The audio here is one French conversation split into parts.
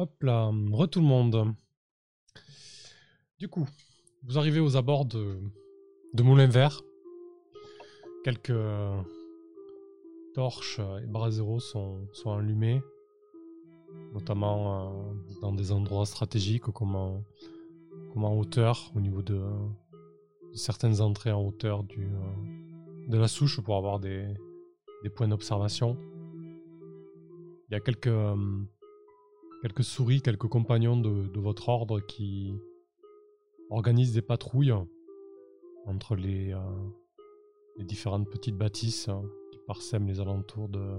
hop là, re tout le monde. Du coup, vous arrivez aux abords de, Moulin Vert. Quelques torches et braseros sont, sont allumés, notamment euh, dans des endroits stratégiques comme en, hauteur, au niveau de, certaines entrées en hauteur euh, de la souche pour avoir des, points d'observation. Il y a quelques, euh, quelques souris, quelques compagnons de, votre ordre qui organisent des patrouilles entre les, euh, les différentes petites bâtisses qui parsèment les alentours de,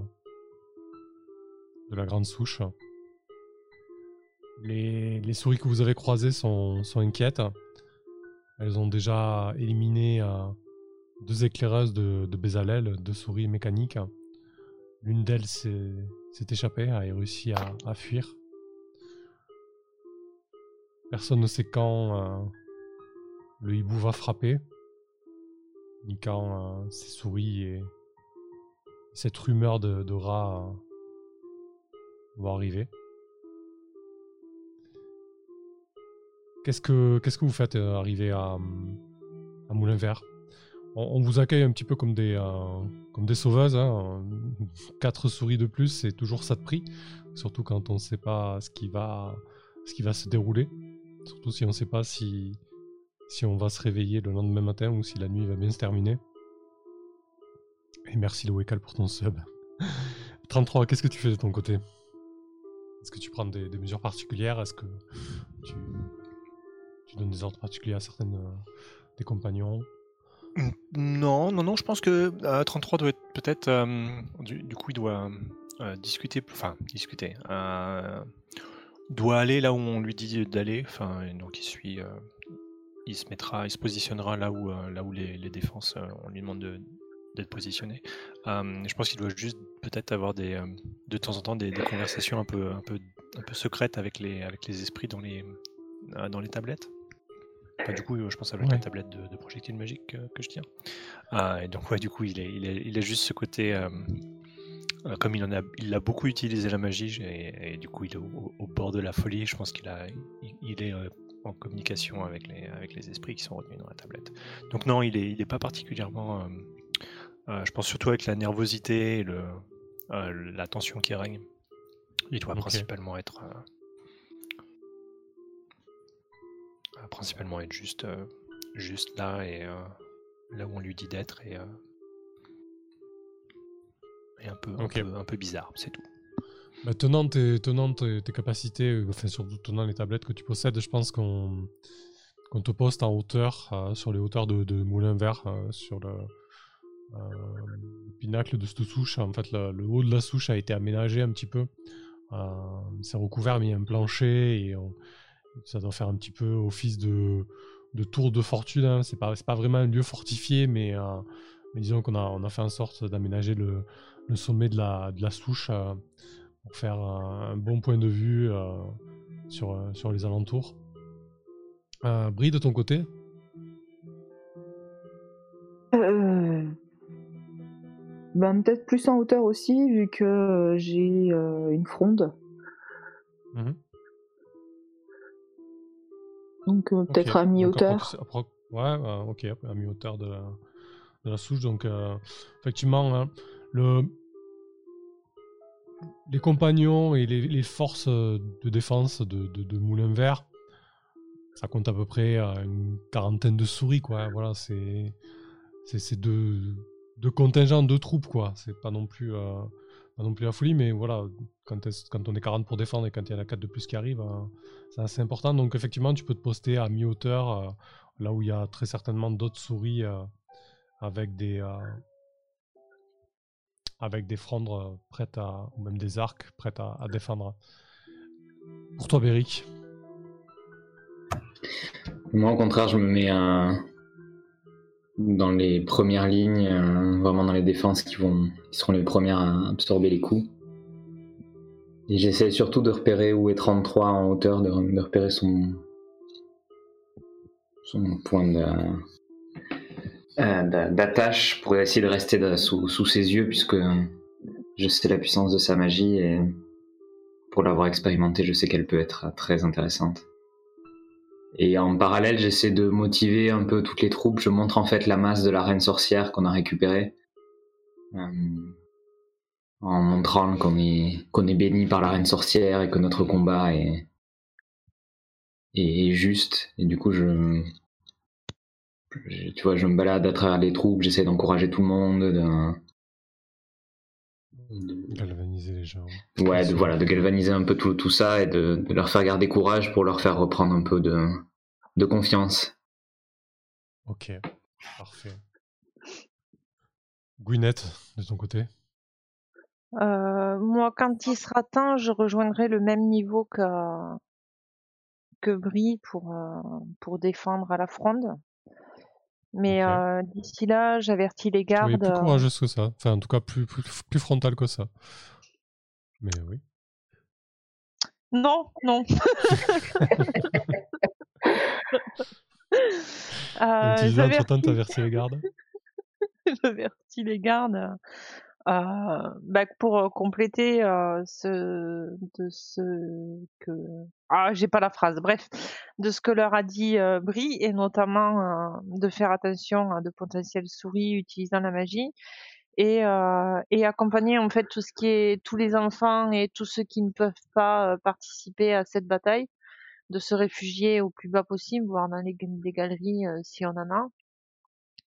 de la grande souche. Les, souris que vous avez croisées sont, inquiètes. Elles ont déjà éliminé euh, deux éclaireuses de, de Bézalel, deux souris mécaniques. L'une d'elles s'est échappée, a réussi à fuir. Personne ne sait quand euh, le hibou va frapper, ni quand euh, ces souris et cette rumeur de, de rats euh, vont arriver. Qu'est-ce que, vous faites euh, arrivé à, Moulin Vert? On, vous accueille un petit peu comme des, euh, comme sauveuses. Hein. Quatre souris de plus, c'est toujours ça de prix. Surtout quand on ne sait pas ce qui va se dérouler. Surtout si on ne sait pas si, si on va se réveiller le lendemain matin ou si la nuit va bien se terminer. Et merci Loécal pour ton sub. 33, qu'est-ce que tu fais de ton côté? Est-ce que tu prends des, mesures particulières? Est-ce que tu, donnes des ordres particuliers à certaines euh, des compagnons? Non, non, non, je pense que euh, 33 doit être peut-être. euh, du, du coup, il doit euh, discuter, enfin, discuter. Doit aller là où on lui dit d'aller, enfin, et donc il suit. euh, il se mettra, il se positionnera là où, euh, là où les, les défenses, euh, on lui demande de- d'être positionné. Je pense qu'il doit juste peut-être avoir des, de temps en temps des, des conversations un peu, un peu, un peu secrètes avec les, avec les esprits dans les, dans les tablettes. Enfin, du coup, je pense avec Ouais. la tablette de, de projectile magique euh, que je tiens. Et donc, ouais, du coup, il, est, il, est, il a juste ce côté. Euh, comme il en a, il a beaucoup utilisé la magie, et, et du coup, il est au, au bord de la folie. Je pense qu'il a, il, il est euh, en communication avec les, avec les esprits qui sont retenus dans la tablette. Donc, non, il est, il est pas particulièrement. euh, euh, je pense surtout avec la nervosité et le, euh, la tension qui règne. Il doit principalement être. principalement être juste, juste là et là où on lui dit d'être et, euh, et un, peu, un, peu, un peu bizarre, c'est tout. Bah, tenant tes, tenant tes, tes capacités, euh, enfin surtout tenant les tablettes que tu possèdes, je pense qu'on qu'on te poste en hauteur, euh, sur les hauteurs de, de Moulin Vert, euh, sur le, euh, le pinacle de cette souche. En fait, le, le haut de la souche a été aménagé un petit peu. C'est recouvert, mais il y a un plancher et on- ça doit faire un petit peu office de, de tour de fortune. Hein. C'est pas, pas vraiment un lieu fortifié, mais, mais disons qu'on a, on a fait en sorte d'aménager le, le sommet de la, de la souche. euh, pour faire un, un bon point de vue euh, sur, euh, sur les alentours. Brie, de ton côté? Ben, peut-être plus en hauteur aussi, vu que j'ai une fronde. Mhm. Donc peut-être à mi-hauteur. Ouais, ok, à mi-hauteur de la, de la souche. Donc, effectivement, hein, le, les compagnons et les, forces de défense de, Moulin Vert, ça compte à peu près euh, une quarantaine de souris, quoi. Voilà, c'est c'est deux, deux contingents, deux troupes, quoi. C'est pas non plus euh, non plus la folie, mais voilà, quand, quand on est 40 pour défendre et quand il y en a 4 de plus qui arrivent, euh, c'est assez important. Donc effectivement, tu peux te poster à mi-hauteur, là où il y a très certainement d'autres souris avec des avec des frondes euh, prêtes à ou même des arcs prêtes à, défendre. Pour toi, Béric. Moi, au contraire, je me mets euh, dans les premières lignes, euh, vraiment dans les défenses qui, vont, qui seront les premières à absorber les coups. Et j'essaie surtout de repérer où est 33 en hauteur, de, repérer son, son point de, d'attache pour essayer de rester sous, ses yeux, puisque je sais la puissance de sa magie et pour l'avoir expérimenté, je sais qu'elle peut être très intéressante. Et en parallèle, j'essaie de motiver un peu toutes les troupes. Je montre en fait la masse de la reine sorcière qu'on a récupérée. Euh, en montrant qu'on est, béni par la reine sorcière et que notre combat est juste. Et du coup, je, tu vois, je me balade à travers les troupes, j'essaie d'encourager tout le monde, de, galvaniser les gens. Ouais, de, voilà, de galvaniser un peu tout, tout ça et de, de, leur faire garder courage pour leur faire reprendre un peu de, de confiance. Ok, parfait. Gwyneth, de ton côté? Euh, Moi, quand il sera temps, je rejoindrai le même niveau que, que Brie pour, euh, pour défendre à la fronde. Mais euh, d'ici là, j'avertis les Oui, gardes. plus euh, courageuse que ça. Enfin, en tout cas, plus, plus, plus frontale que ça. Mais oui. Non, non. Euh, Utiliser entre temps, j'avertis t'avertis les gardes. j'avertis les gardes euh, bah, pour compléter euh, ce de que ah j'ai pas la phrase bref de ce que leur a dit Brie et notamment de faire attention à de potentielles souris utilisant la magie et et accompagner en fait tout ce qui est tous les enfants et tous ceux qui ne peuvent pas participer à cette bataille de se réfugier au plus bas possible voire dans les, galeries si on en a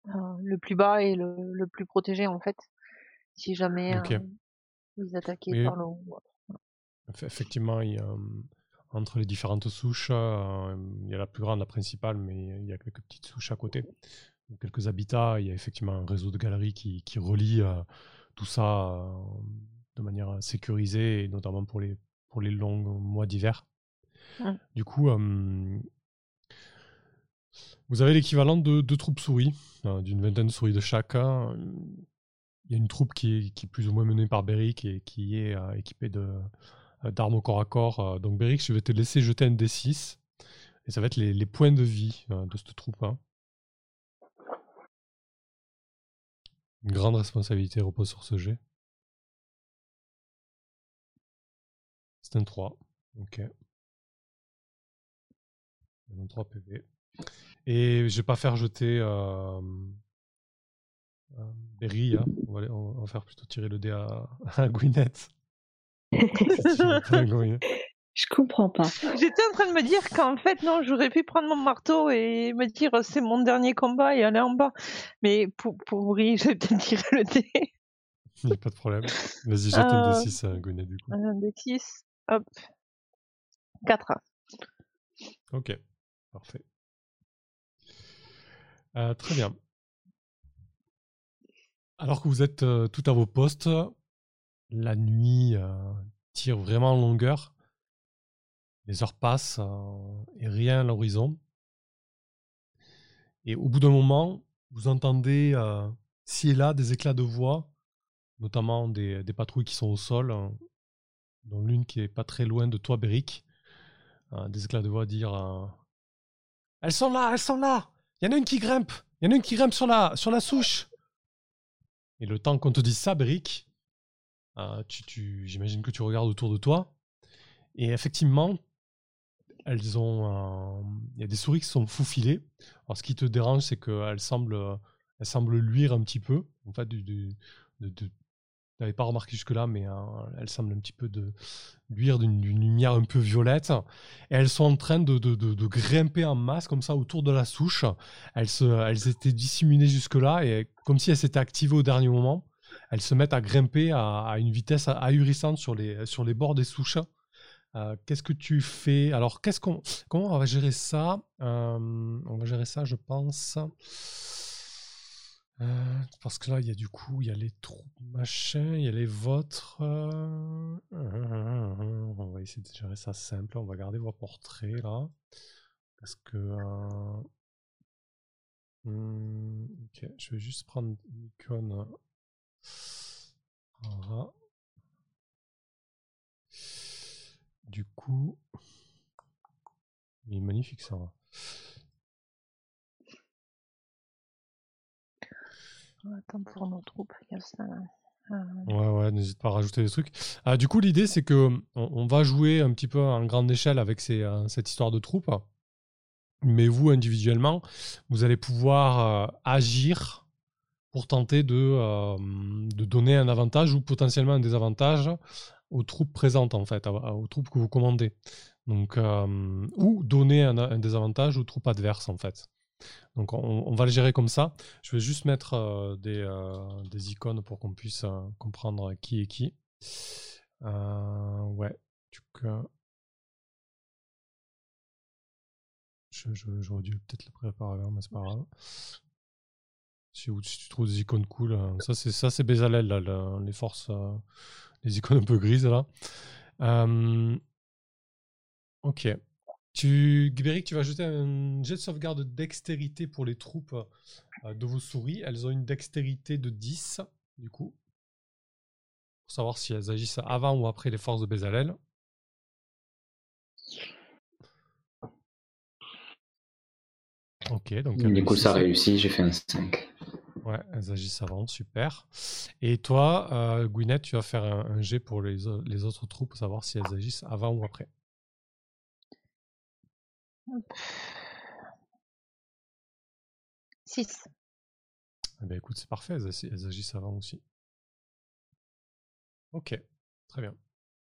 euh, le plus bas et le, le plus protégé en fait si jamais Ok. euh, ils attaquaient Oui. par le haut. Effectivement, il y a, entre les différentes souches, il y a la plus grande, la principale, mais il y a quelques petites souches à côté. Quelques habitats, il y a effectivement un réseau de galeries qui, qui relie tout ça de manière sécurisée, et notamment pour les, pour les longs mois d'hiver. Mm. Du coup, euh, vous avez l'équivalent de deux troupes souris, euh, d'une vingtaine de souris de chacun. Il y a une troupe qui est, plus ou moins menée par Beric et qui est euh, équipée euh, d'armes au corps à corps. Euh, Donc Beric, je vais te laisser jeter un D6. Et ça va être les, points de vie de cette troupe. hein. Une grande responsabilité repose sur ce jet. C'est un 3. Ok. 23 PV. Et je vais pas faire jeter Berry. hein. On, va, aller- on va faire plutôt tirer le dé à, à Gwyneth. Je comprends pas. J'étais en train de me dire qu'en fait, non, j'aurais pu prendre mon marteau et me dire c'est mon dernier combat et aller en bas. Mais pour, pour Brie, j'ai peut-être tiré le dé. Il n'y a pas de problème. Vas-y, jette un Euh, D6 à Gwyneth du coup. Un des 6. Hop. 4. Ok, parfait. Euh, très bien. Alors que vous êtes euh, tout à vos postes, la nuit euh, tire vraiment en longueur. Les heures passent euh, et rien à l'horizon. Et au bout d'un moment, vous entendez ci et là des éclats de voix, notamment des, des patrouilles qui sont au sol, dont l'une qui est pas très loin de toi, Beric. Euh, des éclats de voix dire Elles sont là, elles sont là Il y en a une qui grimpe Il y en a une qui grimpe sur la, sur la souche Et le temps qu'on te dise ça, Beric, euh, j'imagine que tu regardes autour de toi. Et effectivement, elles ont. euh, Il y a des souris qui sont faufilées. Alors, ce qui te dérange, c'est qu'elles semblent, euh, elles semblent luire un petit peu. En fait, de, n'avais pas remarqué jusque-là, mais euh, elles semblent un petit peu de luire d'une lumière un peu violette. Et elles sont en train de, grimper en masse, comme ça, autour de la souche. Elles, étaient disséminées jusque-là, et comme si elles s'étaient activées au dernier moment. Elles se mettent à grimper à, à une vitesse ahurissante sur les, sur les bords des souches. Euh, qu'est-ce que tu fais? Alors, qu'est-ce qu'on, comment on va gérer ça? Euh, On va gérer ça, je pense. Euh, parce que là, il y a du coup, il y a les troupes machin, il y a les vôtres. euh, On va essayer de gérer ça simple. On va garder vos portraits là. Parce que. euh, hmm, ok, je vais juste prendre une icône. Voilà. Du coup. Il est magnifique ça. Attends, pour nos troupes, il y a ça là. Ouais, ouais, n'hésite pas à rajouter des trucs. Ah, du coup, l'idée, c'est que on, on va jouer un petit peu en grande échelle avec euh, cette histoire de troupe. Mais vous, individuellement, vous allez pouvoir euh, agir pour tenter de, euh, de donner un avantage ou potentiellement un désavantage aux troupes présentes, en fait, aux troupes que vous commandez. Ou donner un désavantage aux troupes adverses, en fait. Donc, on, va le gérer comme ça. Je vais juste mettre euh, des, euh, des icônes pour qu'on puisse euh, comprendre qui est qui. Ouais. Je- je- J'aurais dû peut-être le préparer avant, mais c'est pas grave. Si, tu trouves des icônes cool, ça c'est ça c'est le- les forces, les icônes un peu grises là. Ok. Tu, Guibéric, tu vas ajouter un jet de sauvegarde de dextérité pour les troupes euh, de vos souris. Elles ont une dextérité de 10, du coup. Pour savoir si elles agissent avant ou après les forces de Bezalel. Ok, donc Du coup, ça réussit, j'ai fait un 5. Ouais, elles agissent avant, super. Et toi, euh, Gwyneth, tu vas faire un, un jet pour les, les autres troupes pour savoir si elles agissent avant ou après. 6. Eh ben, écoute, c'est parfait, elles, elles agissent avant aussi. Ok, très bien.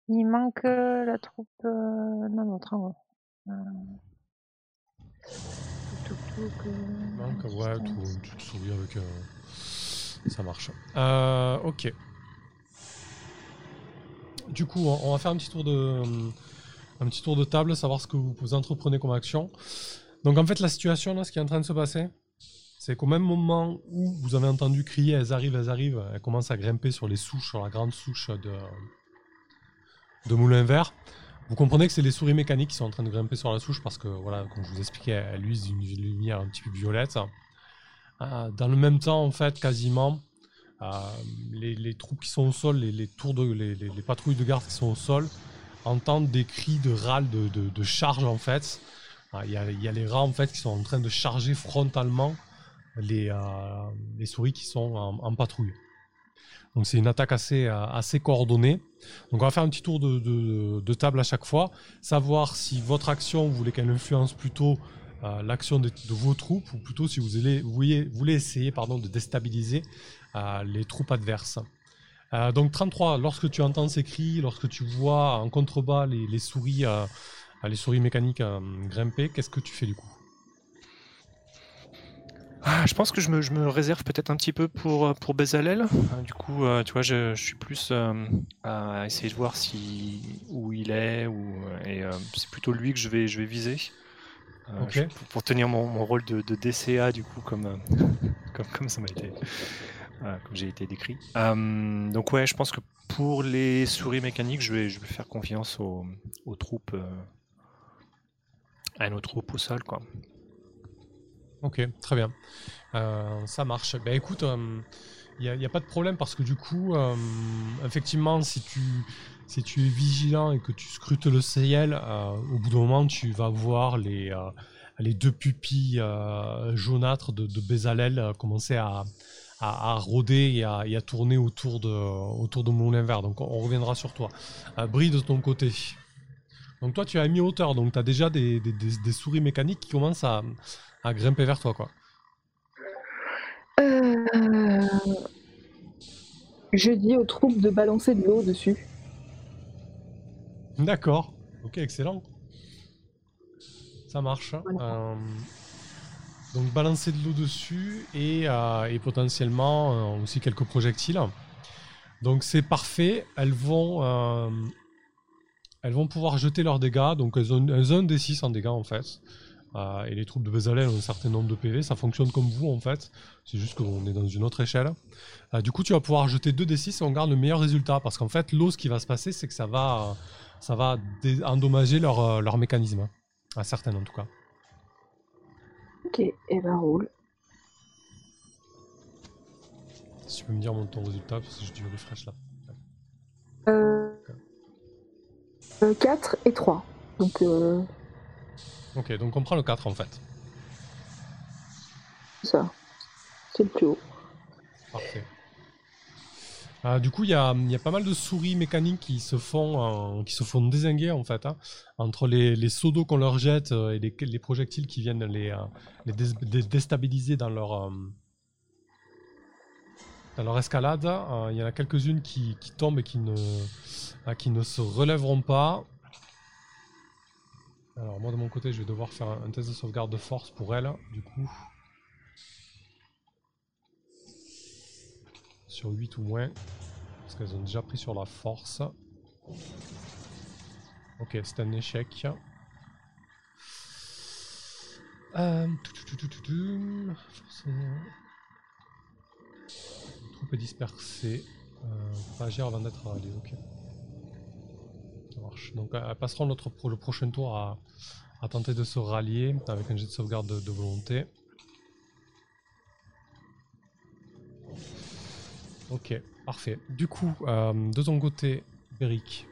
Il manque euh, la troupe. Euh... Non, non, travaux. Euh... Donc, ouais, tout, souris avec. Ça marche. Euh, ok. Du coup, on, on va faire un petit tour de. Un petit tour de table, savoir ce que vous, entreprenez comme action. Donc, en fait, la situation, là, ce qui est en train de se passer, c'est qu'au même moment où vous avez entendu crier elles arrivent, elles arrivent, elles commencent à grimper sur les souches, sur la grande souche de, de Moulin Vert. Vous comprenez que c'est les souris mécaniques qui sont en train de grimper sur la souche parce que, voilà, comme je vous expliquais, elles usent d'une lumière un petit peu violette. Euh, dans le même temps, en fait, quasiment, euh, les, troupes qui sont au sol, les, tours de, les patrouilles de garde qui sont au sol, entendent des cris de râle, de, de- de charge, en fait. Euh, Il y, a, les rats, en fait, qui sont en train de charger frontalement les, euh, les souris qui sont en, patrouille. Donc c'est une attaque assez, euh, assez coordonnée. Donc on va faire un petit tour de, de- de table à chaque fois, savoir si votre action, vous voulez qu'elle influence plutôt euh, l'action de, vos troupes, ou plutôt si vous voulez, vous voulez, voulez essayer pardon, de déstabiliser les troupes adverses. Euh, donc 33, lorsque tu entends ces cris, lorsque tu vois en contrebas les, les souris, euh, les souris mécaniques euh, grimper, qu'est-ce que tu fais du coup? Ah, je pense que je me, je me réserve peut-être un petit peu pour, euh, pour Bezalel. Euh, Du coup, tu vois, je, je suis plus à essayer de voir si, où il est, ou, et c'est plutôt lui que je vais, je vais viser. Je- pour, tenir mon, mon rôle de, de DCA, du coup, comme, comme, comme ça m'a été. Voilà, comme j'ai été décrit. Euh, donc, ouais, je pense que pour les souris mécaniques, je vais, je vais faire confiance aux, aux troupes. euh, à nos troupes au sol, quoi. Ok, très bien. Euh, ça marche. Ben écoute, il n'y a, pas de problème parce que du coup, euh, effectivement, si tu, si tu es vigilant et que tu scrutes le ciel, euh, au bout d'un moment, tu vas voir les, euh, les deux pupilles euh, jaunâtres de, de Bézalel euh, commencer à, à, à rôder et à, et à tourner autour de, autour de Moulin Vert. Donc on, on reviendra sur toi. Euh, Brie, de ton côté. Donc toi, tu es à mi-hauteur, donc tu as déjà des, des- des- des souris mécaniques qui commencent à, à grimper vers toi, quoi. Euh, Je dis aux troupes de balancer de l'eau dessus. D'accord. Ok, excellent. Ça marche. Euh, donc balancer de l'eau dessus et, euh, potentiellement euh, aussi quelques projectiles. Donc c'est parfait. Elles vont, euh, elles vont pouvoir jeter leurs dégâts. Donc elles ont, un D6 en dégâts en fait. Et les troupes de Bezalel ont un certain nombre de PV. Ça fonctionne comme vous en fait. C'est juste qu'on est dans une autre échelle. Du coup, tu vas pouvoir jeter 2 D6 et on garde le meilleur résultat. Parce qu'en fait, l'eau, ce qui va se passer, c'est que ça va, ça endommager leur, leur mécanisme. À certaines en tout cas. Ok, et ben roule. Si tu peux me dire mon ton résultat, parce que j'ai du refresh là. Euh... 4 et 3. Donc, euh, Ok, donc on prend le 4 en fait. ça. C'est le plus haut. Parfait. Ah, du coup, il y a, pas mal de souris mécaniques qui se font, euh, désinguer en fait, hein, entre les, les seaux d'eau qu'on leur jette euh, et les, les projectiles qui viennent les, euh, déstabiliser dans leur, dans leur escalade. Il y en a quelques-unes qui, tombent et qui ne, se relèveront pas. Alors moi de mon côté, je vais devoir faire un, un test de sauvegarde de force pour elles, du coup. Sur 8 ou moins. Parce qu'elles ont déjà pris sur la force. Ok, c'est un échec. Euh, troupe dispersée. Euh, pas agir avant d'être rallié, ok. Ça marche. Donc euh, elles passeront le prochain tour à, tenter de se rallier avec un jet de sauvegarde de, de volonté. Ok, parfait. Du coup, euh, de ton côté, Beric.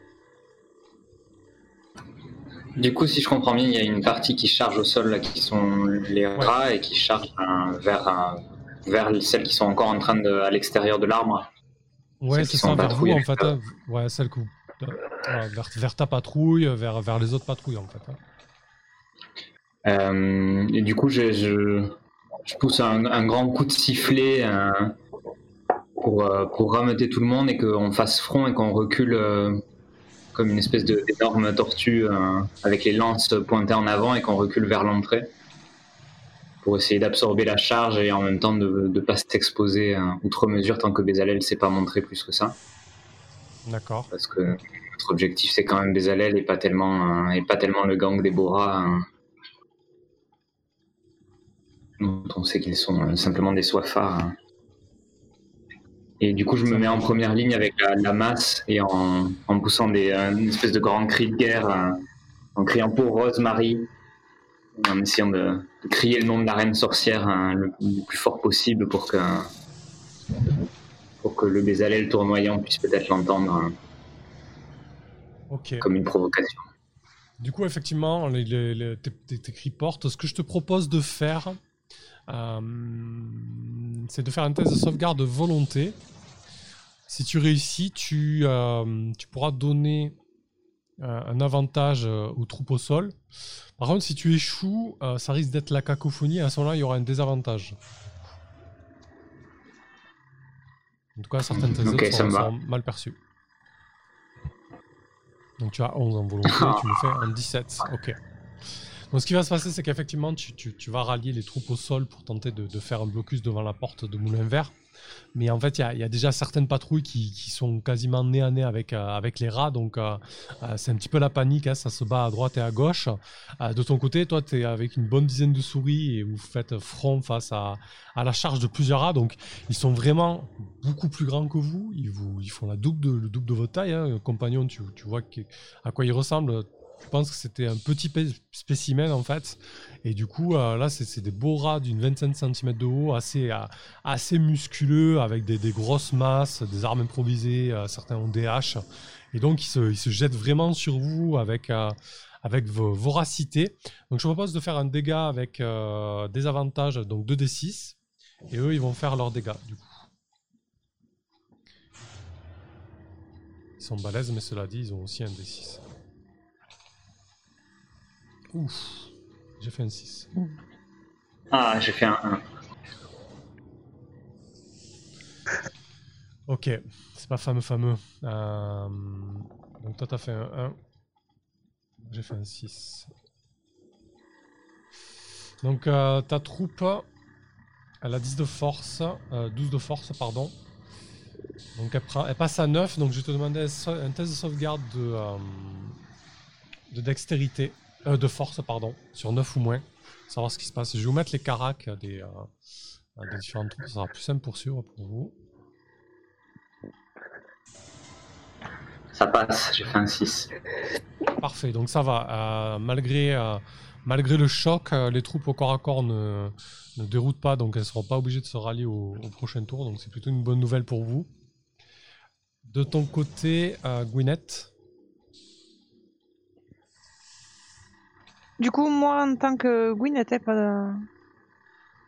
Du coup, si je comprends bien, il y a une partie qui charge au sol, là, qui sont les rats, et qui charge vers, vers celles qui sont encore en train de, à l'extérieur de l'arbre. Ouais, Celles c'est ça, sont vers vous en fait. hein. Ouais, celle que vous- euh, vers, vers ta patrouille, vers, vers les autres patrouilles en fait. hein. Euh, et du coup, je, je, je pousse un, un grand coup de sifflet pour, euh, pour rameuter tout le monde et qu'on fasse front et qu'on recule euh, comme une espèce d'énorme tortue euh, avec les lances pointées en avant et qu'on recule vers l'entrée pour essayer d'absorber la charge et en même temps de ne pas s'exposer outre mesure tant que Bézalel ne s'est pas montré plus que ça. D'accord. Parce que notre objectif c'est quand même Bézalel et pas tellement, et pas tellement le gang des Boras. dont on sait qu'ils sont simplement des soifards. Et du coup, je me mets en première ligne avec la, la masse et en, en poussant des, euh, une espèce de grand cri de guerre, euh, en criant pour Rosemary, en essayant de, de crier le nom de la reine sorcière hein, le, le plus fort possible pour que, pour que le Bézalel tournoyant puisse peut-être l'entendre hein, comme une provocation. Du coup, effectivement, les, les- les- tes, tes- cris portent. Ce que je te propose de faire, euh, c'est de faire un test de sauvegarde de volonté. Si tu réussis, tu, euh, tu pourras donner euh, un avantage euh, aux troupes au sol. Par contre, si tu échoues, euh, ça risque d'être la cacophonie. À ce moment-là, il y aura un désavantage. En tout cas, certaines de tes Ok, autres ça sont, me va. sont mal perçues. Donc tu as 11 en volonté, tu me fais un 17. Ok. Ce qui va se passer, c'est qu'effectivement, tu, vas rallier les troupes au sol pour tenter de, faire un blocus devant la porte de Moulin Vert. Mais en fait, il y a, déjà certaines patrouilles qui, sont quasiment nez à nez avec, euh, les rats. Donc euh, euh, c'est un petit peu la panique, hein, ça se bat à droite et à gauche. De ton côté, toi, tu es avec une bonne dizaine de souris et vous faites front face à, la charge de plusieurs rats. Donc ils sont vraiment beaucoup plus grands que vous. Ils, font la double de, le double de votre taille. Hein. Compagnon, tu, tu vois à quoi ils ressemblent. Je pense que c'était un petit pé- spécimen en fait. Et du coup, euh, là, c'est des beaux rats d'une vingtaine de centimètres de haut, assez, euh, assez musculeux, avec des, grosses masses, des armes improvisées, euh, certains ont des haches. Et donc, ils se, jettent vraiment sur vous avec, avec vo- voracité. Donc, je vous propose de faire un dégât avec des avantages, donc 2d6. Et eux, ils vont faire leurs dégâts. Ils sont balèzes, mais cela dit, ils ont aussi un d6. Ouf, j'ai fait un 6. Ah, j'ai fait un 1. Ok, c'est pas fameux fameux. Euh, donc toi t'as fait un 1. J'ai fait un 6. Donc euh, ta troupe, elle a 10 de force, euh, 12 de force pardon. Donc elle, prend- elle passe à 9, donc je vais te demander un test de sauvegarde de, euh, de dextérité, euh, de force pardon, sur 9 ou moins, savoir ce qui se passe. Je vais vous mettre les caracs des, euh, des différentes troupes, ça sera plus simple pour suivre pour vous. Ça passe, j'ai fait un 6. Parfait, donc ça va. Euh, malgré, euh, malgré le choc, euh, les troupes au corps à corps ne, ne déroutent pas, donc elles ne seront pas obligées de se rallier au, au prochain tour, donc c'est plutôt une bonne nouvelle pour vous. De ton côté, euh, Gwyneth, Du coup, moi, en tant que Gwyn, n'était pas.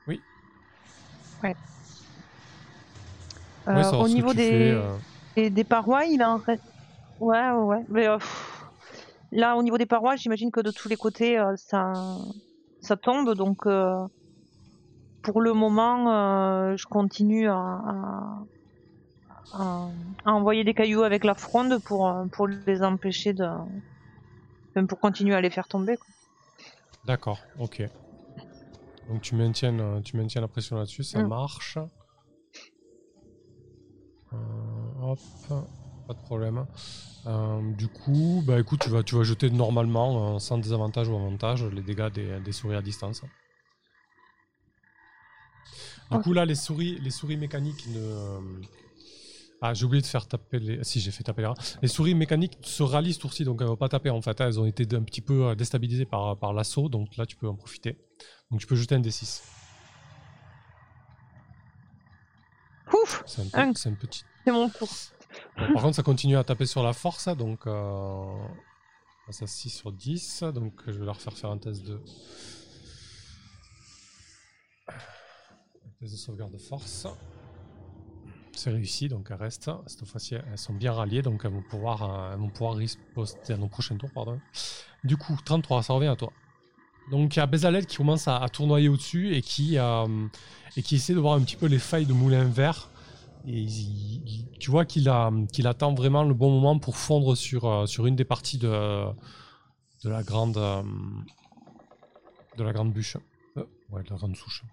Oui. Ouais. Ouais, Euh, au niveau tu des. fais, euh, des parois, il en reste. Ouais, ouais, ouais. Mais euh, pff, là, au niveau des parois, j'imagine que de tous les côtés, euh, ça, ça tombe. Donc, euh, pour le moment, euh, je continue à, à, à- à envoyer des cailloux avec la fronde pour, euh, pour les empêcher de. Même pour continuer à les faire tomber. quoi. D'accord, ok. Donc tu maintiens, euh, tu maintiens la pression là-dessus, ça Mm. marche. Euh, hop, pas de problème. Euh, du coup, bah écoute, tu vas, tu vas jeter normalement, sans désavantage ou avantage, les dégâts des, des souris à distance. Du coup, là, les souris, les souris mécaniques ne. Ah, j'ai oublié de faire taper les. Si, j'ai fait taper les rats. Les souris mécaniques se rallient ce tour-ci, donc elles vont pas taper en fait. hein. Elles ont été un petit peu euh, déstabilisées par, par l'assaut, donc là, tu peux en profiter. Donc tu peux jeter un D6. Ouf, C'est un, petit. c'est mon tour. Bon, par contre, ça continue à taper sur la force, donc. Euh... Ça 6 sur 10, donc je vais leur faire faire un test de. Un test de sauvegarde de force. C'est réussi, donc elles restent. Cette fois-ci, elles sont bien ralliées, donc elles vont pouvoir, euh, elles vont pouvoir riposter à nos prochains tours. Pardon. Du coup, 33, ça revient à toi. Donc il y a Bezalel qui commence à, tournoyer au-dessus et qui, euh, et qui essaie de voir un petit peu les failles de moulin vert. Et tu vois qu'il qu'il attend vraiment le bon moment pour fondre sur, euh, sur une des parties de, de la grande de la grande bûche. Ouais, de la grande souche.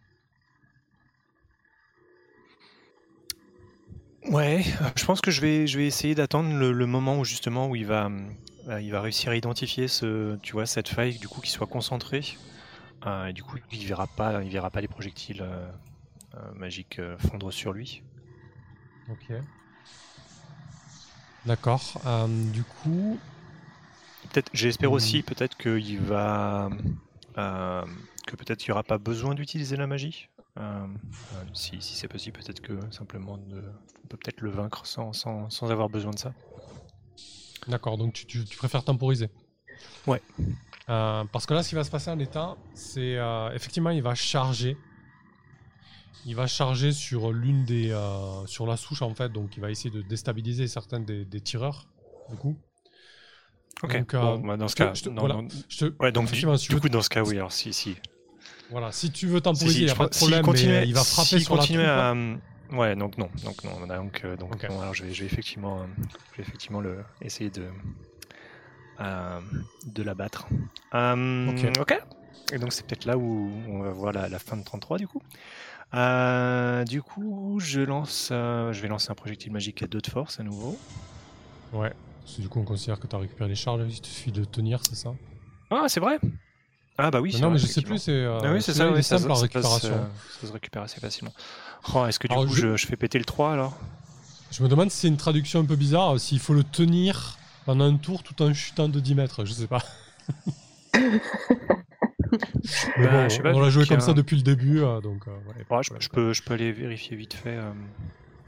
Ouais, euh, je pense que je vais, je vais essayer d'attendre le, le moment où justement où il va, euh, il va réussir à identifier ce, tu vois, cette faille, du coup, qui soit concentrée. Euh, et du coup, il verra pas, il verra pas les projectiles euh, magiques fondre sur lui. Ok. D'accord. euh, du coup, Peut-être, j'espère Hmm. aussi peut-être qu'il va, que peut-être il n'y aura pas besoin d'utiliser la magie. Euh, si, si c'est possible, peut-être que simplement de, on peut peut-être le vaincre sans, sans, sans avoir besoin de ça. D'accord, donc tu, tu- tu préfères temporiser. Ouais. Euh, parce que là, ce qui va se passer en état, c'est euh, effectivement, il va charger. Il va charger sur l'une des, euh, sur la souche en fait, donc il va essayer de déstabiliser certains des, des tireurs. Du coup, Ok. Donc, euh, bon, bah, dans ce cas, je te- non, voilà. non, je te, ouais, donc du, coup, dans ce cas, oui. Alors si, si, voilà, si tu veux temporiser, si, il n'y a pas de problème, mais il va frapper sur la continuait à, Ouais, donc non, donc non, donc, euh, donc non, alors je vais, je vais effectivement, euh, je vais effectivement le, essayer de, euh, de l'abattre. Euh, Ok. ok. Et donc c'est peut-être là où on va voir la, la fin de 33 du coup. Euh, du coup, je lance, euh, je vais lancer un projectile magique à 2 de force à nouveau. Ouais. Parce que du coup, on considère que tu as récupéré les charges, il te suffit de tenir, c'est ça? Ah, c'est vrai. Ah bah oui. Non, vrai, mais je sais plus, c'est euh, Ah oui, c'est ça, oui, ça, récupération. ça se récupère assez facilement. Oh, Est-ce que du Alors, coup je- je... je fais péter le 3 alors? Je me demande si c'est une traduction un peu bizarre, s'il faut le tenir pendant un tour tout en chutant de 10 mètres, je sais pas. Mais Bah, bon, je sais pas, on l'a joué comme ça depuis le début, euh, donc euh, ouais, Ouais, je, peux, je peux aller vérifier vite fait euh,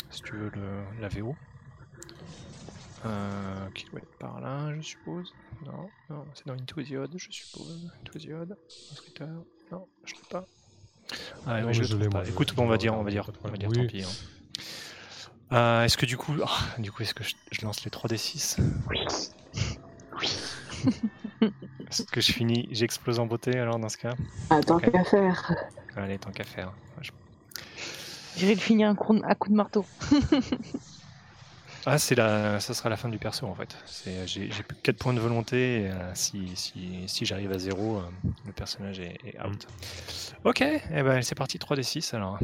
si tu veux le, la VO. Euh, qui doit être par là, je suppose. Non, non, c'est dans Into the Odd, je suppose. Into the Odd. Non, je l'ai pas. Ah, Non, oui, je mais le je trouve pas. je- Écoute, je bon, on va dire, on va dire, on va dire, Oui. tant pis. hein. Euh, est-ce que du coup, ah, du coup, est-ce que je, je lance les 3d6 Oui. Oui. Est-ce que je finis, j'explose en beauté alors dans ce cas? Ah, tant qu'à faire. Allez, tant qu'à faire. Je- J'irai le finir un coup, à coup de marteau. Ah, c'est la, ça sera la fin du perso en fait. C'est, j'ai, j'ai plus que 4 points de volonté. Et, euh, si, si, si j'arrive à 0, le personnage est, est out. Ok, et ben c'est parti 3d6 alors.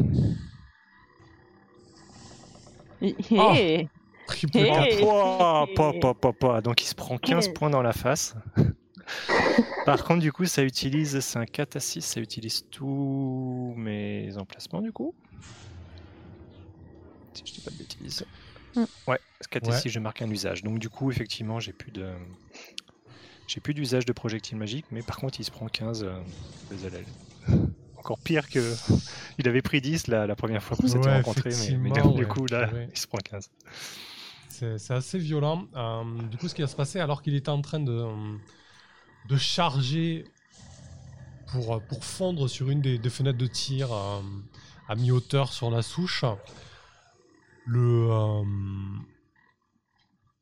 Hé, Oh. hé. Triple Hey. 4. Pouah, pouah, pouah, pouah, pouah. Donc il se prend 15 Hey. points dans la face. Par contre, du coup, ça utilise, c'est un 4 à 6, ça utilise tous mes emplacements du coup. Si je dis pas de bêtises. Mm. Ouais, 4 et Ouais. 6, je marque un usage. Donc du coup, effectivement, j'ai plus de. J'ai plus d'usage de projectile magique, mais par contre, il se prend 15 euh, de Zalel. Encore pire que. Il avait pris 10 la, la première fois qu'on s'était Ouais, rencontrés, mais, du coup, là, il se prend 15. C'est assez violent. Euh, du coup, ce qui va se passer, alors qu'il était en train de, de charger pour, pour fondre sur une des, des fenêtres de tir euh, à mi-hauteur sur la souche, le, euh,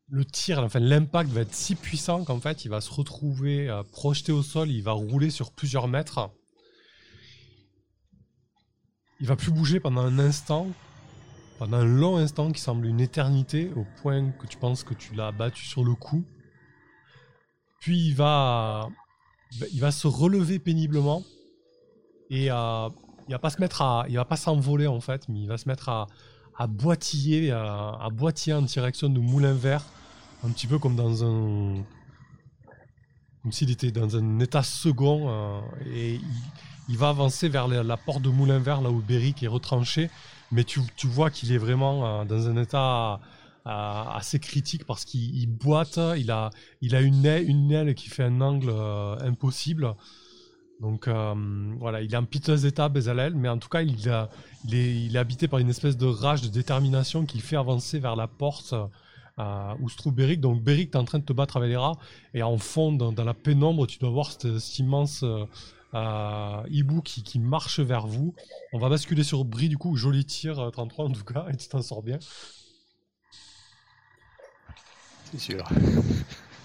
le tir, l'impact va être si puissant qu'en fait il va se retrouver euh, projeté au sol, il va rouler sur plusieurs mètres. Il va plus bouger pendant un instant, pendant un long instant qui semble une éternité, au point que tu penses que tu l'as battu sur le cou. Puis il va, il va se relever péniblement et euh, il va pas se mettre à, il va pas s'envoler en fait, mais il va se mettre à, à boitiller, à, à en direction de Moulin Vert, un petit peu comme dans un, comme s'il était dans un état second euh, et il, va avancer vers la, porte de Moulin Vert là où Beric est retranché, mais tu, tu vois qu'il est vraiment euh, dans un état euh, assez critique parce qu'il il boite, il a, il a une, aile, une qui fait un angle impossible. Donc euh, voilà, il est en piteux état, Bezalel, mais en tout cas, il, est, habité par une espèce de rage, de détermination qui le fait avancer vers la porte euh, où se trouve Beric. Donc Beric, tu es en train de te battre avec les rats, et en fond, dans, la pénombre, tu dois voir cet, immense euh, hibou qui, marche vers vous. On va basculer sur Brie, du coup, joli tir, euh, 33 en tout cas, et tu t'en sors bien. C'est sûr.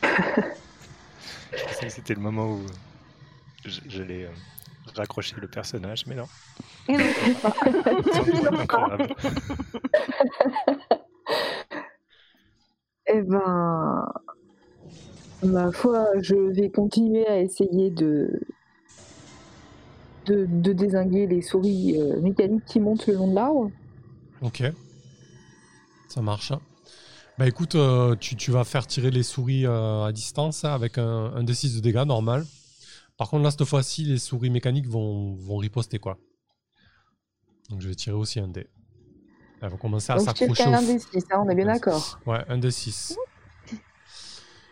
C'était le moment où j'allais euh, raccrocher le personnage, mais non. Et non, Incroyable. Eh ben, ma foi, je vais continuer à essayer de de, de désinguer les souris euh, mécaniques qui montent le long de l'arbre. Ok. Ça marche. Bah écoute, euh, tu, tu vas faire tirer les souris euh, à distance hein, avec un, un D6 de dégâts normal. Par contre, là, cette fois-ci, les souris mécaniques vont, vont riposter, quoi. Donc je vais tirer aussi un dé. Elles vont commencer à s'accrocher au... un hein, on est bien d'accord. Ouais, un D6. Et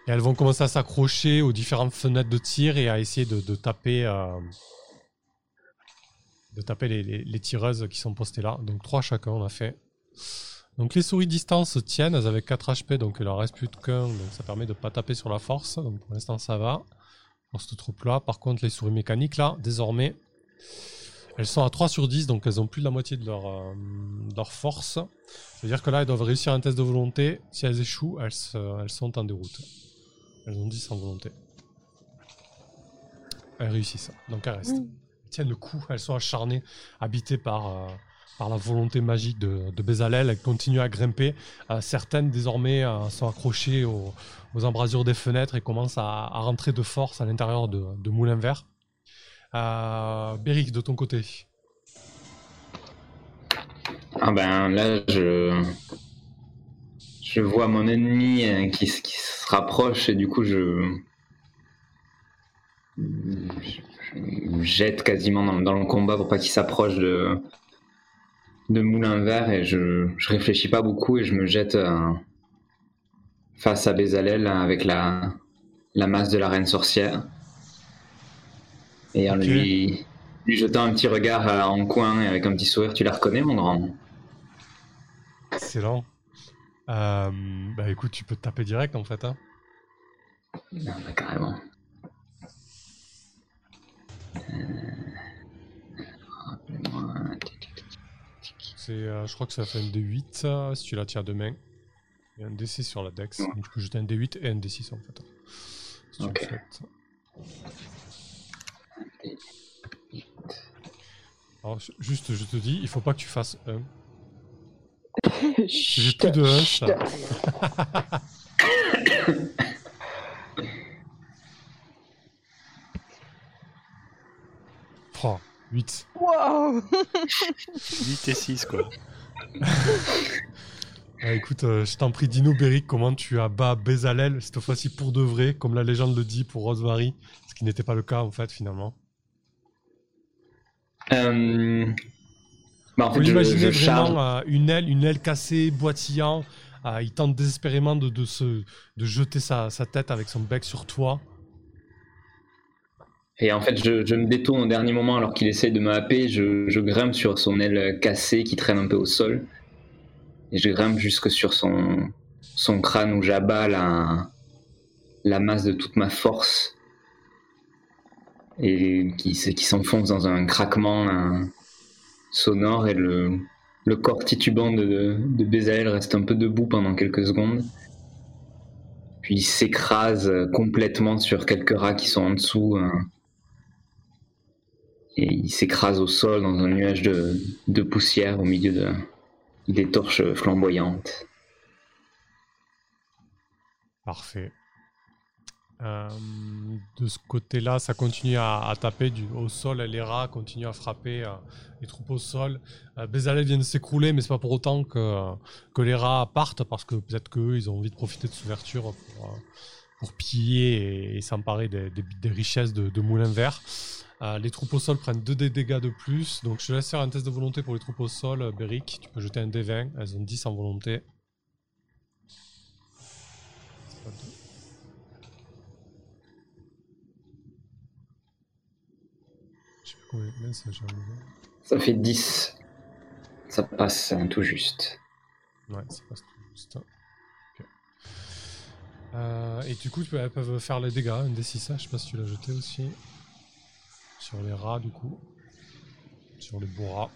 elles vont commencer à s'accrocher aux différentes fenêtres de tir et à essayer de, de taper... euh, de taper les, les- les tireuses qui sont postées là. Donc 3 chacun, on a fait. Donc les souris distance tiennent, elles avaient 4 HP, donc il leur reste plus qu'un, donc ça permet de pas taper sur la force. Donc pour l'instant ça va. Pour cette troupe là. Par contre les souris mécaniques là, désormais, elles sont à 3 sur 10, donc elles ont plus de la moitié de leur, euh, de leur force. C'est-à-dire que là elles doivent réussir un test de volonté. Si elles échouent, elles, se- elles sont en déroute. Elles ont 10 en volonté. Elles réussissent, donc elles restent Mm. tiennent le coup, elles sont acharnées, habitées par, euh, par la volonté magique de, de Bézalel, elles continuent à grimper. Euh, certaines désormais euh, sont accrochées aux, embrasures des fenêtres et commencent à, rentrer de force à l'intérieur de, Moulin Vert. Euh, Béric, de ton côté. Ah ben là, je, vois mon ennemi euh, qui, se rapproche et du coup, je, je, jette quasiment dans, dans le combat pour pas qu'il s'approche de, de Moulin Vert et je, je réfléchis pas beaucoup et je me jette euh, face à Bézalel avec la, la masse de la reine sorcière. Et en lui, lui jetant un petit regard euh, en coin et avec un petit sourire, tu la reconnais, mon grand? Excellent. Euh, bah écoute, tu peux te taper direct en fait. hein. Non, bah, carrément. C'est, euh, je crois que ça fait un D8 euh, si tu la tiens de main. Et un D6 sur la dex. Donc tu peux jeter un D8 et un D6 en fait. Si tu le. Alors, ju- juste, je te dis, il faut pas que tu fasses 1. J'ai plus de 1, chut. ça. Oh, 8. Wow 8 et 6, quoi. Ah, écoute, euh, je t'en prie, dis-nous, Beric, comment tu abat Bézalel, cette fois-ci pour de vrai, comme la légende le dit pour Rosemary, ce qui n'était pas le cas en fait finalement. Euh, Bah, en Faut fait, je, l'imaginer je charge. vraiment euh, une aile, une aile cassée, boitillant. euh, il tente désespérément de, de se, de jeter sa, sa tête avec son bec sur toi. Et en fait, je, me détourne au dernier moment alors qu'il essaie de me happer. Je, grimpe sur son aile cassée qui traîne un peu au sol. Et je grimpe jusque sur son, son crâne où j'abats la, masse de toute ma force. Et qui, s'enfonce dans un craquement sonore. Et le, le corps titubant de, de Bézaël reste un peu debout pendant quelques secondes. puis il s'écrase complètement sur quelques rats qui sont en dessous. Et il s'écrase au sol dans un nuage de, poussière au milieu de, des torches flamboyantes. Parfait. Euh, de ce côté-là, ça continue à, taper du, au sol. Les rats continuent à frapper euh, les troupes au sol. Euh, vient de s'écrouler, mais c'est pas pour autant que, les rats partent, parce que peut-être qu'eux, ils ont envie de profiter de cette ouverture pour, euh, pour piller et, s'emparer des richesses de, de Moulin Vert. Euh, les troupes au sol prennent 2 dégâts de plus, donc je te laisse faire un test de volonté pour les troupes au sol. Euh, Beric, tu peux jeter un D20, elles ont 10 en volonté. Pas. Je sais plus combien ça j'ai enlevé. Ça fait 10. Ça passe hein, tout juste. Ouais, ça passe tout juste. Euh, et du coup, tu peux- elles peuvent faire les dégâts, un D6, je sais pas si tu l'as jeté aussi. Sur les rats, du coup. Sur les beaux rats.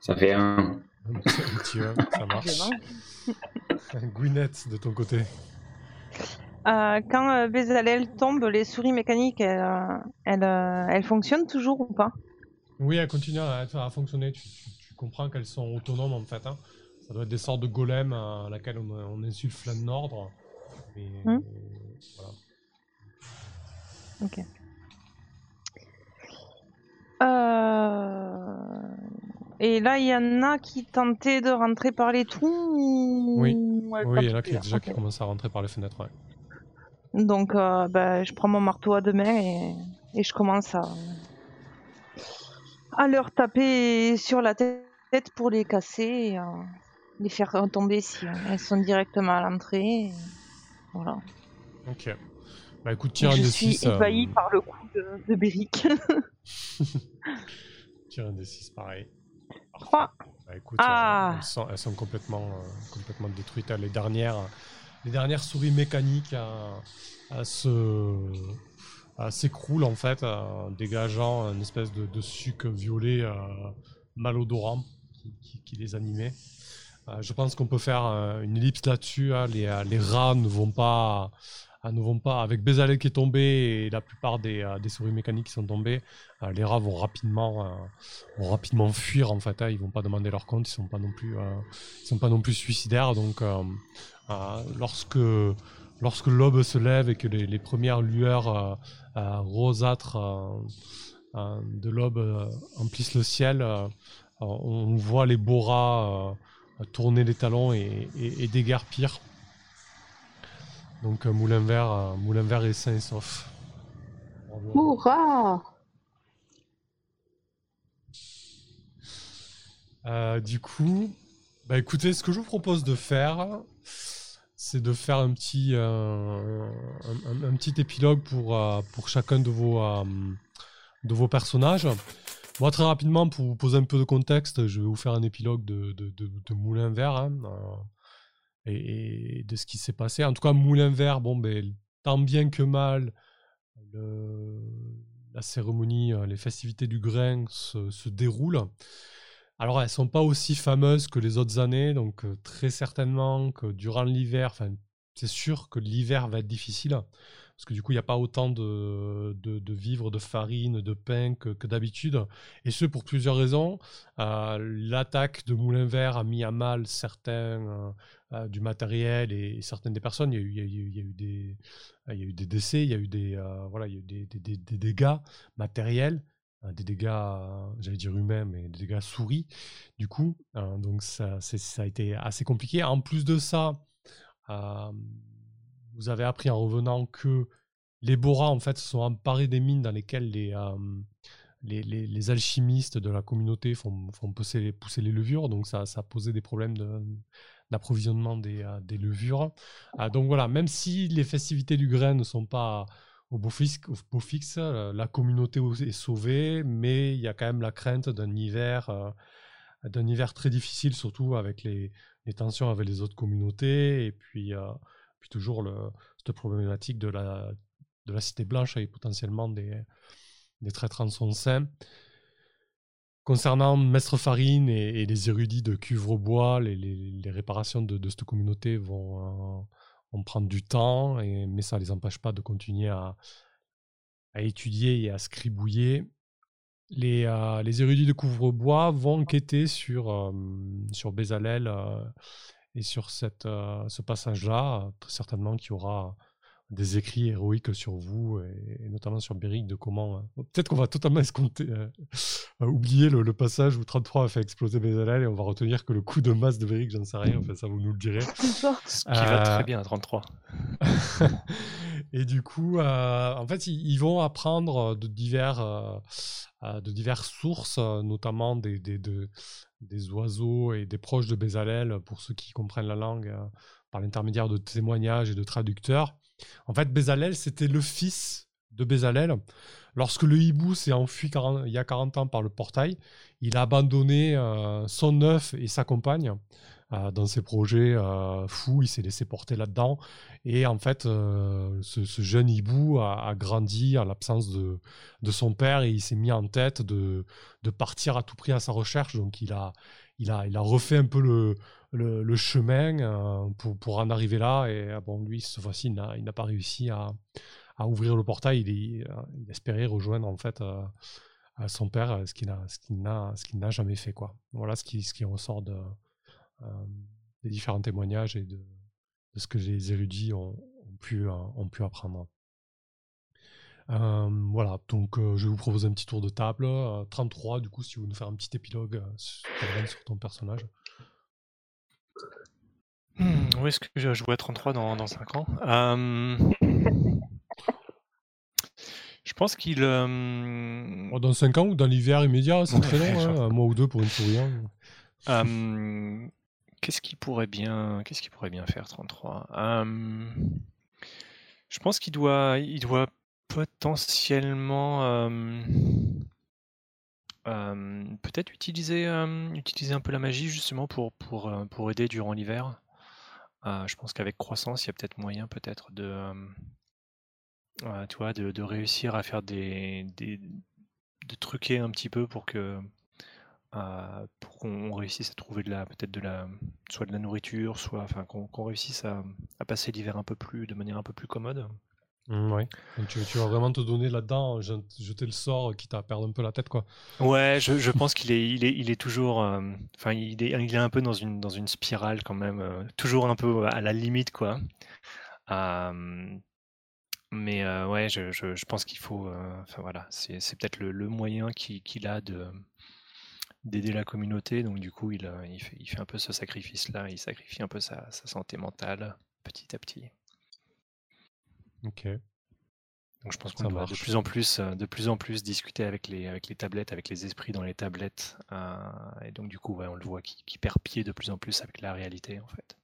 Ça fait un. Un petit, un petit un, ça marche. Gwyneth, de ton côté. Euh, quand euh, Bezalel tombe, les souris mécaniques, elles, euh, elles, euh, elles fonctionnent toujours ou pas? Oui, elles continuent à, à fonctionner. Tu, tu- tu comprends qu'elles sont autonomes en fait. hein. Ça doit être des sortes de golems à laquelle on, on insuffle un ordre. Mais Hmm? voilà. Ok. Euh... Et là, il y en a qui tentaient de rentrer par les trous ou- Oui. Oui, il y en a qui, commencent à rentrer par les fenêtres. ouais. Donc, euh, bah, je prends mon marteau à deux mains et, et je commence à, à leur taper sur la tête pour les casser et euh, les faire tomber si elles sont directement à l'entrée. et Voilà. Ok. Bah écoute, tire un je suis 6. ébahie par le coup de, de Béric. Tire un des 6 pareil. Trois. Bah écoute, Ah. elles, sont, elles sont complètement, euh, complètement détruites. Les dernières, les dernières souris mécaniques à, à se s'écroulent en fait, euh, dégageant une espèce de, de suc violet euh, malodorant qui, qui- qui les animait. Euh, je pense qu'on peut faire euh, une ellipse là-dessus. hein. Les, euh, les rats ne vont pas, ne vont pas avec Bézalel qui est tombé et la plupart des, souris mécaniques qui sont tombées. les rats vont rapidement, vont rapidement fuir en fait. hein. Ils vont pas demander leur compte. Ils sont pas non plus, ils sont pas non plus suicidaires. Donc, lorsque lorsque l'aube se lève et que les, les premières lueurs rosâtres de l'aube emplissent le ciel, on voit les beaux rats tourner les talons et, et, et déguerpir. Donc euh, Moulin Vert, euh, Moulin Vert est sain et sauf. Hurrah Euh, du coup, bah écoutez, ce que je vous propose de faire, c'est de faire un petit, euh, un, un- un petit épilogue pour, euh, pour chacun de vos, de vos personnages. Moi, très rapidement, pour vous poser un peu de contexte, je vais vous faire un épilogue de, de, de- Moulin Vert hein, euh, et, de ce qui s'est passé. En tout cas, Moulin Vert, bon, ben, tant bien que mal, la cérémonie, euh, les festivités du grain se, se déroulent. Alors, elles sont pas aussi fameuses que les autres années, donc euh, très certainement que durant l'hiver, enfin, c'est sûr que l'hiver va être difficile, parce que du coup, il n'y a pas autant de, vivres, de farine, de pain que, d'habitude, et ce pour plusieurs raisons. Euh, L'attaque de Moulin Vert a mis à mal certains euh, euh, du matériel et certaines des personnes. Il y a eu, des, décès, il y a eu des, dégâts matériels euh, des dégâts, j'allais dire humains, mais des dégâts souris, du coup. Euh, donc ça, a été assez compliqué. En plus de ça, vous avez appris en revenant que les Boras, en fait, se sont emparés des mines dans lesquelles les, euh, les, les- alchimistes de la communauté font, font pousser, pousser les levures. Donc ça, ça posé des problèmes d'approvisionnement des, euh, des levures. Euh, donc voilà, même si les festivités du grain ne sont pas au beau fixe, au beau fixe, euh, la communauté est sauvée, mais il y a quand même la crainte d'un hiver, d'un hiver très difficile, surtout avec les, les tensions avec les autres communautés, et puis, toujours cette problématique de la, de la cité blanche avec potentiellement des, des traîtres en son sein. concernant Mestre Farine et, les érudits de Cuvrebois, les, les, réparations de, cette communauté vont, prendre du temps, et, mais ça ne les empêche pas de continuer à, à étudier et à scribouiller. Les, euh, les érudits de Couvre-Bois vont enquêter sur, euh, sur Bézalel euh, et sur cette, ce passage-là, certainement qu'il y aura des écrits héroïques sur vous et, notamment sur Béric de comment. Euh, peut-être qu'on va totalement escompter, euh, euh, oublier le, passage où 33 a fait exploser Bézalel et on va retenir que le coup de masse de Béric, j'en sais rien, enfin ça vous nous le direz. Ce qui va très bien à 33. et du coup, en fait, ils, vont apprendre de divers. de diverses sources, notamment des, des, des oiseaux et des proches de Bézalel, pour ceux qui comprennent la langue, par l'intermédiaire de témoignages et de traducteurs. En fait, Bézalel, c'était le fils de Bézalel. Lorsque le hibou s'est enfui il y a 40 ans par le portail, il a abandonné euh, son œuf et sa compagne euh, dans ses projets euh, fous. Il s'est laissé porter là-dedans. Et en fait, ce, jeune hibou a, grandi en l'absence de, son père et il s'est mis en tête de, partir à tout prix à sa recherche. Donc, il a, il a, il a refait un peu le, le, chemin euh, pour, pour, en arriver là. Et euh, bon, lui, cette fois-ci, il n'a pas réussi à, à, ouvrir le portail. Il, euh, espérait rejoindre en fait son père, ce qu'il n'a n'a jamais fait. Quoi. Voilà ce qui, ce qui ressort de, des différents témoignages et de, ce que les érudits ont, pu, ont pu apprendre. voilà, donc je vais vous proposer un petit tour de table. 33, du coup, si vous nous faire un petit épilogue sur ton personnage. Hmm, où est-ce que je jouer à 33 dans, dans 5 ans? Je pense qu'il. Oh, dans 5 ans ou dans l'hiver immédiat, c'est très long, hein, un mois ou deux pour une souris. Hein. Qu'est-ce qu'il pourrait bien, qu'est-ce qu'il pourrait bien faire 33 Je pense qu'il doit, il doit potentiellement peut-être utiliser, utiliser un peu la magie justement pour, pour, pour aider durant l'hiver. Je pense qu'avec croissance, il y a peut-être moyen peut-être de, tu vois, de, de réussir à faire des, des, de truquer un petit peu pour que pour qu'on réussisse à trouver de la peut-être de la soit de la nourriture, soit enfin qu'on réussisse à, à passer l'hiver un peu plus de manière un peu plus commode. Mmh, oui. tu, vas vraiment te donner là-dedans, jeter le sort qui t'a perdu un peu la tête, quoi. Ouais, je, pense qu'il est, il est, il est toujours. Euh, enfin, il, est, il est un peu dans une, dans une spirale quand même, euh, toujours un peu à la limite, quoi. mais euh, ouais, je, je, pense qu'il faut. Enfin voilà, c'est, peut-être le, le moyen qu'il, a de d'aider la communauté. Donc du coup, il, il, fait, il fait un peu ce sacrifice-là. Il sacrifie un peu sa, sa santé mentale petit à petit. Ok. Donc je pense qu'on va de plus en plus, euh, de plus en plus discuter avec les, avec les tablettes, avec les esprits dans les tablettes. Euh, et donc du coup, on le voit qui, perd pied de plus en plus avec la réalité en fait.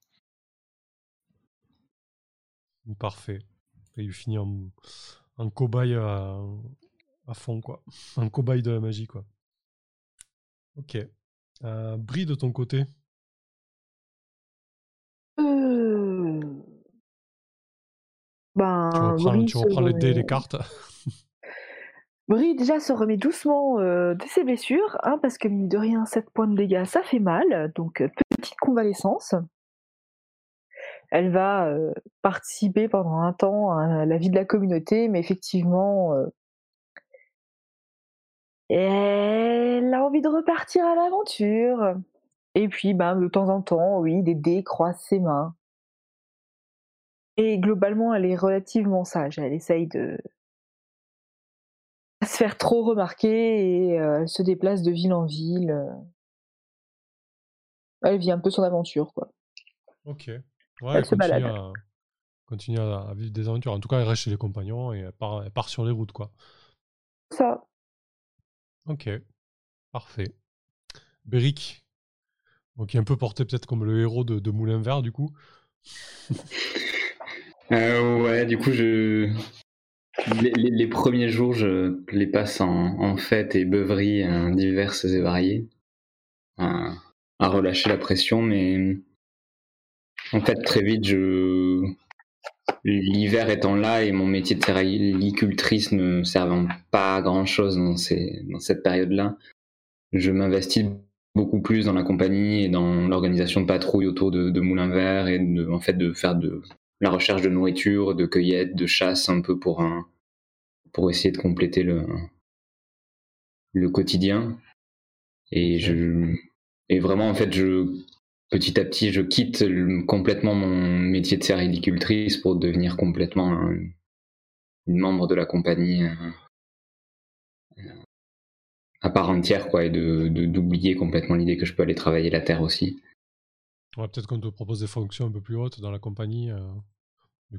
Parfait. Et il finit en, en cobaye à, à, fond, quoi. Un cobaye de la magie, quoi. Ok. Euh, Brie de ton côté? Ben, tu reprends, les dés les cartes. Brie déjà se remet doucement euh, de ses blessures, hein, parce que mine de rien, 7 points de dégâts, ça fait mal, donc euh, petite convalescence. Elle va euh, participer pendant un temps à la vie de la communauté, mais effectivement, elle a envie de repartir à l'aventure. Et puis, ben, de temps en temps, oui, des dés croisent ses mains. Et globalement, elle est relativement sage. Elle essaye de se faire trop remarquer et euh, elle se déplace de ville en ville. Euh. Elle vit un peu son aventure, quoi. Ok. Ouais, elle, se balade. continue à, vivre des aventures. En tout cas, elle reste chez les compagnons et elle part, sur les routes, quoi. Ça. Ok. Parfait. Beric. qui est un peu porté peut-être comme le héros de, de Moulin Vert, du coup. Euh, ouais, du coup, je... Les, premiers jours, je les passe en, en fêtes et beuveries euh, diverses et variées, à, relâcher la pression, mais en fait, très vite, je... l'hiver étant là et mon métier de séricultrice ne servant pas à grand chose dans, ces... dans cette période-là, je m'investis beaucoup plus dans la compagnie et dans l'organisation de patrouilles autour de, de moulins verts et en fait de faire de la recherche de nourriture, de cueillette, de chasse un peu pour un, pour essayer de compléter le le quotidien. Et je et vraiment en fait je petit à petit je quitte complètement mon métier de séricultrice pour devenir complètement une membre de la compagnie euh, à part entière quoi et de d'oublier complètement l'idée que je peux aller travailler la terre aussi. Ouais, peut-être qu'on te propose des fonctions un peu plus hautes dans la compagnie. Euh,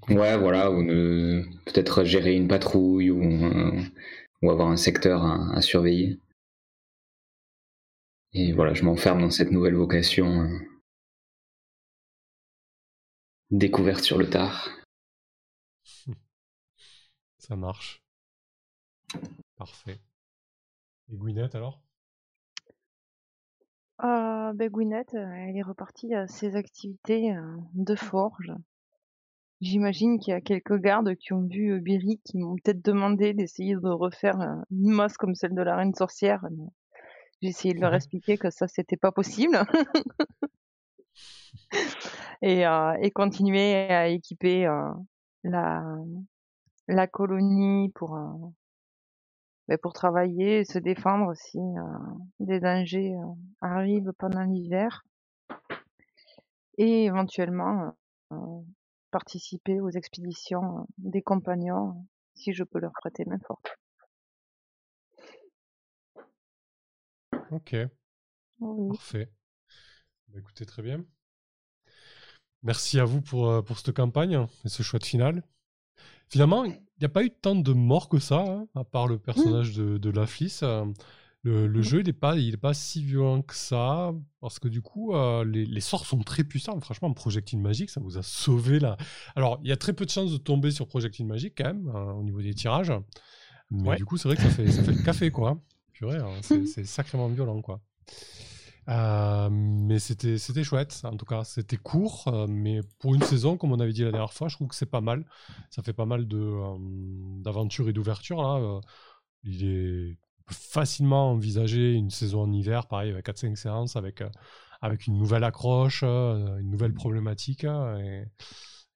ouais, voilà, ou peut-être gérer une patrouille ou, euh, ou avoir un secteur à, surveiller. Et voilà, je m'enferme dans cette nouvelle vocation euh, découverte sur le tard. Ça marche. Parfait. Et Gwyneth alors? Euh, ben Gwyneth, elle est repartie à ses activités euh, de forge. J'imagine qu'il y a quelques gardes qui ont vu euh, qui m'ont peut-être demandé d'essayer de refaire euh, une masse comme celle de la reine sorcière. J'ai essayé de leur expliquer que ça, c'était pas possible. et, euh, et continuer à équiper la, la colonie pour, ben pour travailler et se défendre si des dangers arrivent pendant l'hiver. Et éventuellement participer aux expéditions des compagnons si je peux leur prêter main forte. Ok. Parfait. Bah, écoutez, très bien. Merci à vous pour, pour cette campagne et ce choix de final. Finalement, il n'y a pas eu tant de morts que ça, hein, à part le personnage de, de la. Le, le, jeu, il n'est pas, il est pas si violent que ça, parce que du coup, euh, les, les, sorts sont très puissants. Franchement, projectile magique, ça vous a sauvé là. Alors, il y a très peu de chances de tomber sur projectile magique quand même, hein, au niveau des tirages. Mais du coup, c'est vrai que ça fait, ça fait le café, quoi. Purée, hein, c'est sacrément violent, quoi. Euh, mais c'était chouette, en tout cas. C'était court, euh, mais pour une saison, comme on avait dit la dernière fois, je trouve que c'est pas mal. Ça fait pas mal d'aventures et d'ouverture, là. il est facilement envisager une saison en hiver, pareil, avec 4-5 séances, avec, euh, avec une nouvelle accroche, euh, une nouvelle problématique, euh,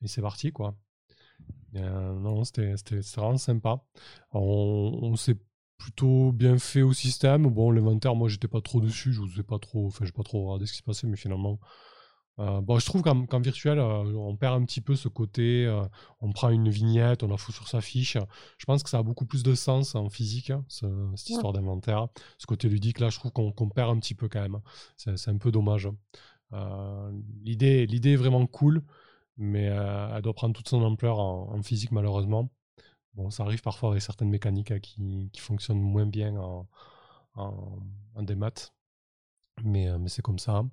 et, c'est parti, quoi. non, c'était vraiment sympa. On s'est plutôt bien fait au système. Bon, l'inventaire, moi, j'étais pas trop dessus, je vous ai pas trop, enfin, j'ai pas trop regardé ce qui se passait, mais finalement, euh, bon, je trouve qu'en virtuel, euh, on perd un petit peu ce côté, euh, on prend une vignette, on la fout sur sa fiche. Je pense que ça a beaucoup plus de sens en physique, hein, cette histoire d'inventaire. Ce côté ludique, là, je trouve qu'on perd un petit peu quand même. C'est un peu dommage. L'idée est vraiment cool, mais elle doit prendre toute son ampleur en, physique, malheureusement. Bon, ça arrive parfois avec certaines mécaniques qui, fonctionnent moins bien en, en, démat, mais, mais c'est comme ça.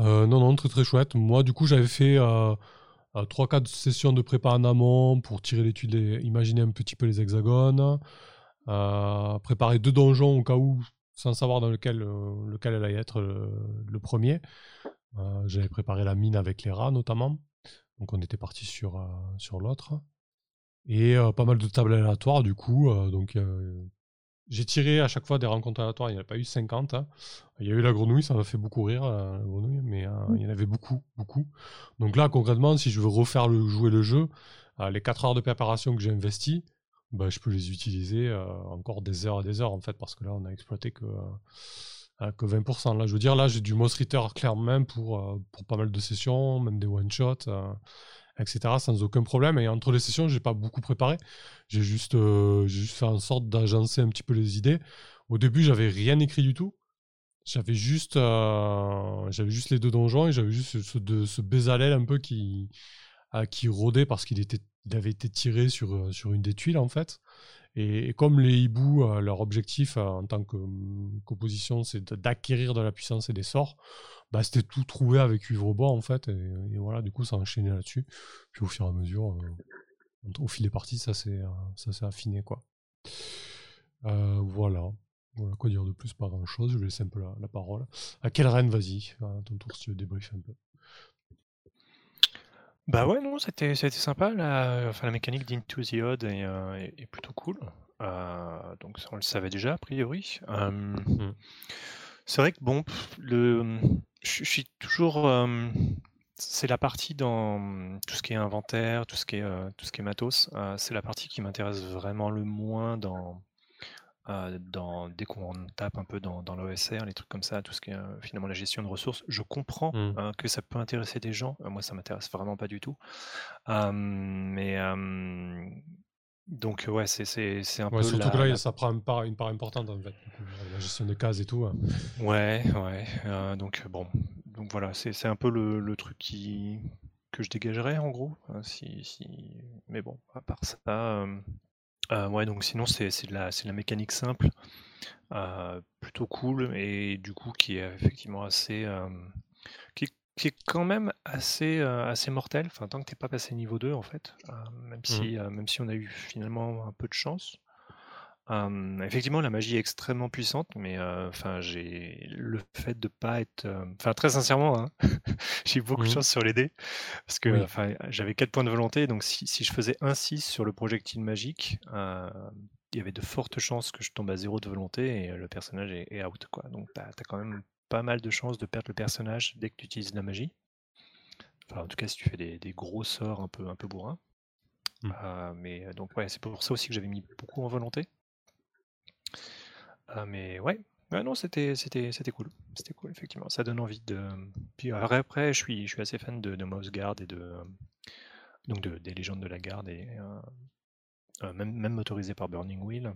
Euh, non, non, très très chouette. Moi, du coup, j'avais fait euh, 3-4 euh, sessions de prépa en amont pour tirer l'étude, imaginer un petit peu les hexagones, euh, préparer deux donjons au cas où, sans savoir dans lequel, lequel allait être le, premier. j'avais préparé la mine avec les rats notamment. Donc on était parti sur, sur l'autre. Et pas mal de tables aléatoires du coup. donc j'ai tiré à chaque fois des rencontres aléatoires, il n'y en a pas eu 50. Hein. Il y a eu la grenouille, ça m'a fait beaucoup rire, la grenouille, mais euh, mmh. il y en avait beaucoup, beaucoup. Donc là, concrètement, si je veux refaire le, jouer le jeu, euh, les 4 heures de préparation que j'ai investi, bah, je peux les utiliser euh, encore des heures et des heures, en fait, parce que là, on a exploité que, que 20%. Là, je veux dire, là, j'ai du Moss Ritter clairement pour, pour pas mal de sessions, même des one-shots etc. sans aucun problème. Et entre les sessions, j'ai pas beaucoup préparé. J'ai juste, euh, fait en sorte d'agencer un petit peu les idées. Au début, j'avais rien écrit du tout. J'avais juste, euh, j'avais juste les deux donjons et j'avais juste ce, de, ce un peu qui, euh, qui rôdait parce qu'il était, il avait été tiré sur, sur une des tuiles en fait. Et, comme les hiboux, leur objectif en tant qu'opposition, c'est d'acquérir de la puissance et des sorts, bah, c'était tout trouvé avec cuivre bois en fait. Et, voilà, du coup, ça a enchaîné là-dessus. Puis au fur et à mesure, euh, au fil des parties, ça s'est euh, affiné quoi. Euh, voilà. Voilà, quoi dire de plus, pas grand chose. Je vais laisser un peu la, parole. À quelle reine, vas-y, à ton tour si tu veux débriefer un peu. Bah ouais, non, c'était sympa. La, enfin, la mécanique d'Into the Odd est, est, plutôt cool. Euh, donc ça, on le savait déjà, a priori. Euh, Mm. C'est vrai que bon, le, je suis toujours. euh, c'est la partie dans tout ce qui est inventaire, tout ce qui est, euh, tout ce qui est matos. euh, c'est la partie qui m'intéresse vraiment le moins dans, dans dès qu'on tape un peu dans, dans l'OSR, les trucs comme ça, tout ce qui est finalement la gestion de ressources. Je comprends Mm. que ça peut intéresser des gens. Moi, ça m'intéresse vraiment pas du tout. Mais donc ouais, c'est c'est c'est un Ouais, peu surtout la, que là, la- ça prend une part, une part importante en fait. coup, La gestion des cases et tout. hein. Ouais, ouais. euh, donc euh, bon, donc voilà, c'est c'est un peu le, le truc qui que je dégagerais en gros. hein, si, si... Mais bon, à part ça, euh, euh, ouais. Donc sinon c'est c'est de la c'est de la mécanique simple, euh, plutôt cool et du coup qui est effectivement assez euh, qui, qui est quand même assez euh, assez mortel. Enfin tant que t'es pas passé niveau 2 en fait, euh, même si euh, même si on a eu finalement un peu de chance. Effectivement, la magie est extrêmement puissante, mais enfin, j'ai le fait de pas être, enfin, très sincèrement, hein, j'ai eu beaucoup de Mhm. chance sur les dés parce que, Oui. j'avais 4 points de volonté, donc si, si je faisais un 6 sur le projectile magique, il y avait de fortes chances que je tombe à 0 de volonté et le personnage est, est out, quoi. Donc, t'as as quand même pas mal de chances de perdre le personnage dès que tu utilises de la magie. Enfin, en tout cas, si tu fais des, des gros sorts un peu, un peu bourrins. Mm. Euh, mais euh, donc, ouais, c'est pour ça aussi que j'avais mis beaucoup en volonté. Ah, mais ouais, ouais, non, c'était c'était c'était cool, c'était cool effectivement. Ça donne envie de. Puis euh, après, après, je suis je suis assez fan de, de Mouse Guard et de euh, donc de, des légendes de la garde et euh, euh, même même motorisé par Burning Wheel.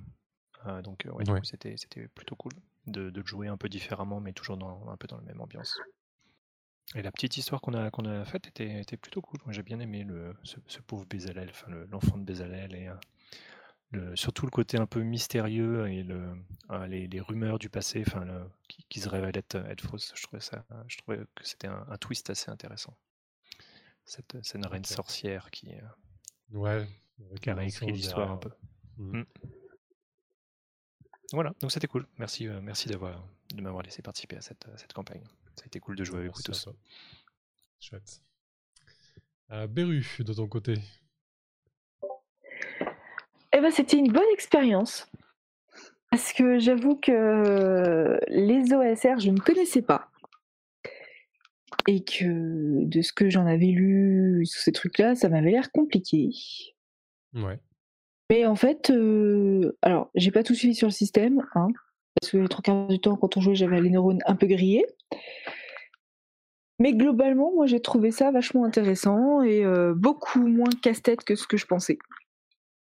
Euh, donc euh, ouais, Ouais. coup, c'était c'était plutôt cool de, jouer un peu différemment, mais toujours dans un peu dans la même ambiance. Et la petite histoire qu'on a qu'on a faite était, était plutôt cool. Moi, j'ai bien aimé le ce, ce pauvre Bezalel, enfin le- l'enfant de Bezalel et euh, le- surtout le côté un peu mystérieux et le, euh, les, les rumeurs du passé enfin, qui, qui se révèlent être, être fausses. Je trouvais, ça, je trouvais que c'était un, un twist assez intéressant. Cette, cette reine sorcière qui, euh, Ouais. qui a réécrit l'histoire un peu. derrière. Mm. Voilà, donc c'était cool. Merci, euh, merci d'avoir, de m'avoir laissé participer à cette, à cette campagne. Ça a été cool de jouer avec vous tous. Chouette. Euh, Beru, de ton côté. Eh ben, c'était une bonne expérience. Parce que j'avoue que les OSR, je ne connaissais pas. Et que de ce que j'en avais lu sur ces trucs-là, ça m'avait l'air compliqué. Ouais. Mais en fait, euh, alors, j'ai pas tout suivi sur le système, hein, parce que les trois quarts du temps, quand on jouait, j'avais les neurones un peu grillés. Mais globalement, moi, j'ai trouvé ça vachement intéressant et euh, beaucoup moins casse-tête que ce que je pensais.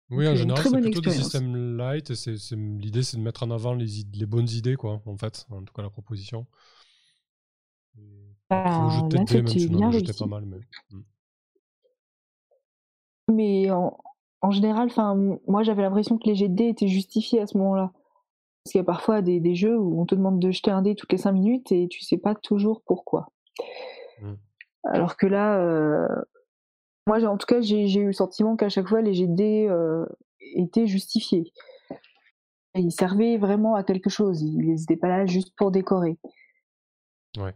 Oui, Donc, en euh, général, c'est plutôt des systèmes light. et L'idée, c'est de mettre en avant les, les bonnes idées, quoi, en fait. En tout cas, la proposition. On en bien pas mal. Mais... Mm. Mais en, en général, enfin, moi j'avais l'impression que les jets de dés étaient justifiés à ce moment-là. Parce qu'il y a parfois des, des jeux où on te demande de jeter un dé toutes les 5 minutes et tu sais pas toujours pourquoi. Mm. Alors que là, euh, moi en tout cas, j'ai eu le sentiment qu'à chaque fois les jets de dés euh, étaient justifiés. Et ils servaient vraiment à quelque chose. Ils n'étaient pas là juste pour décorer. Ouais.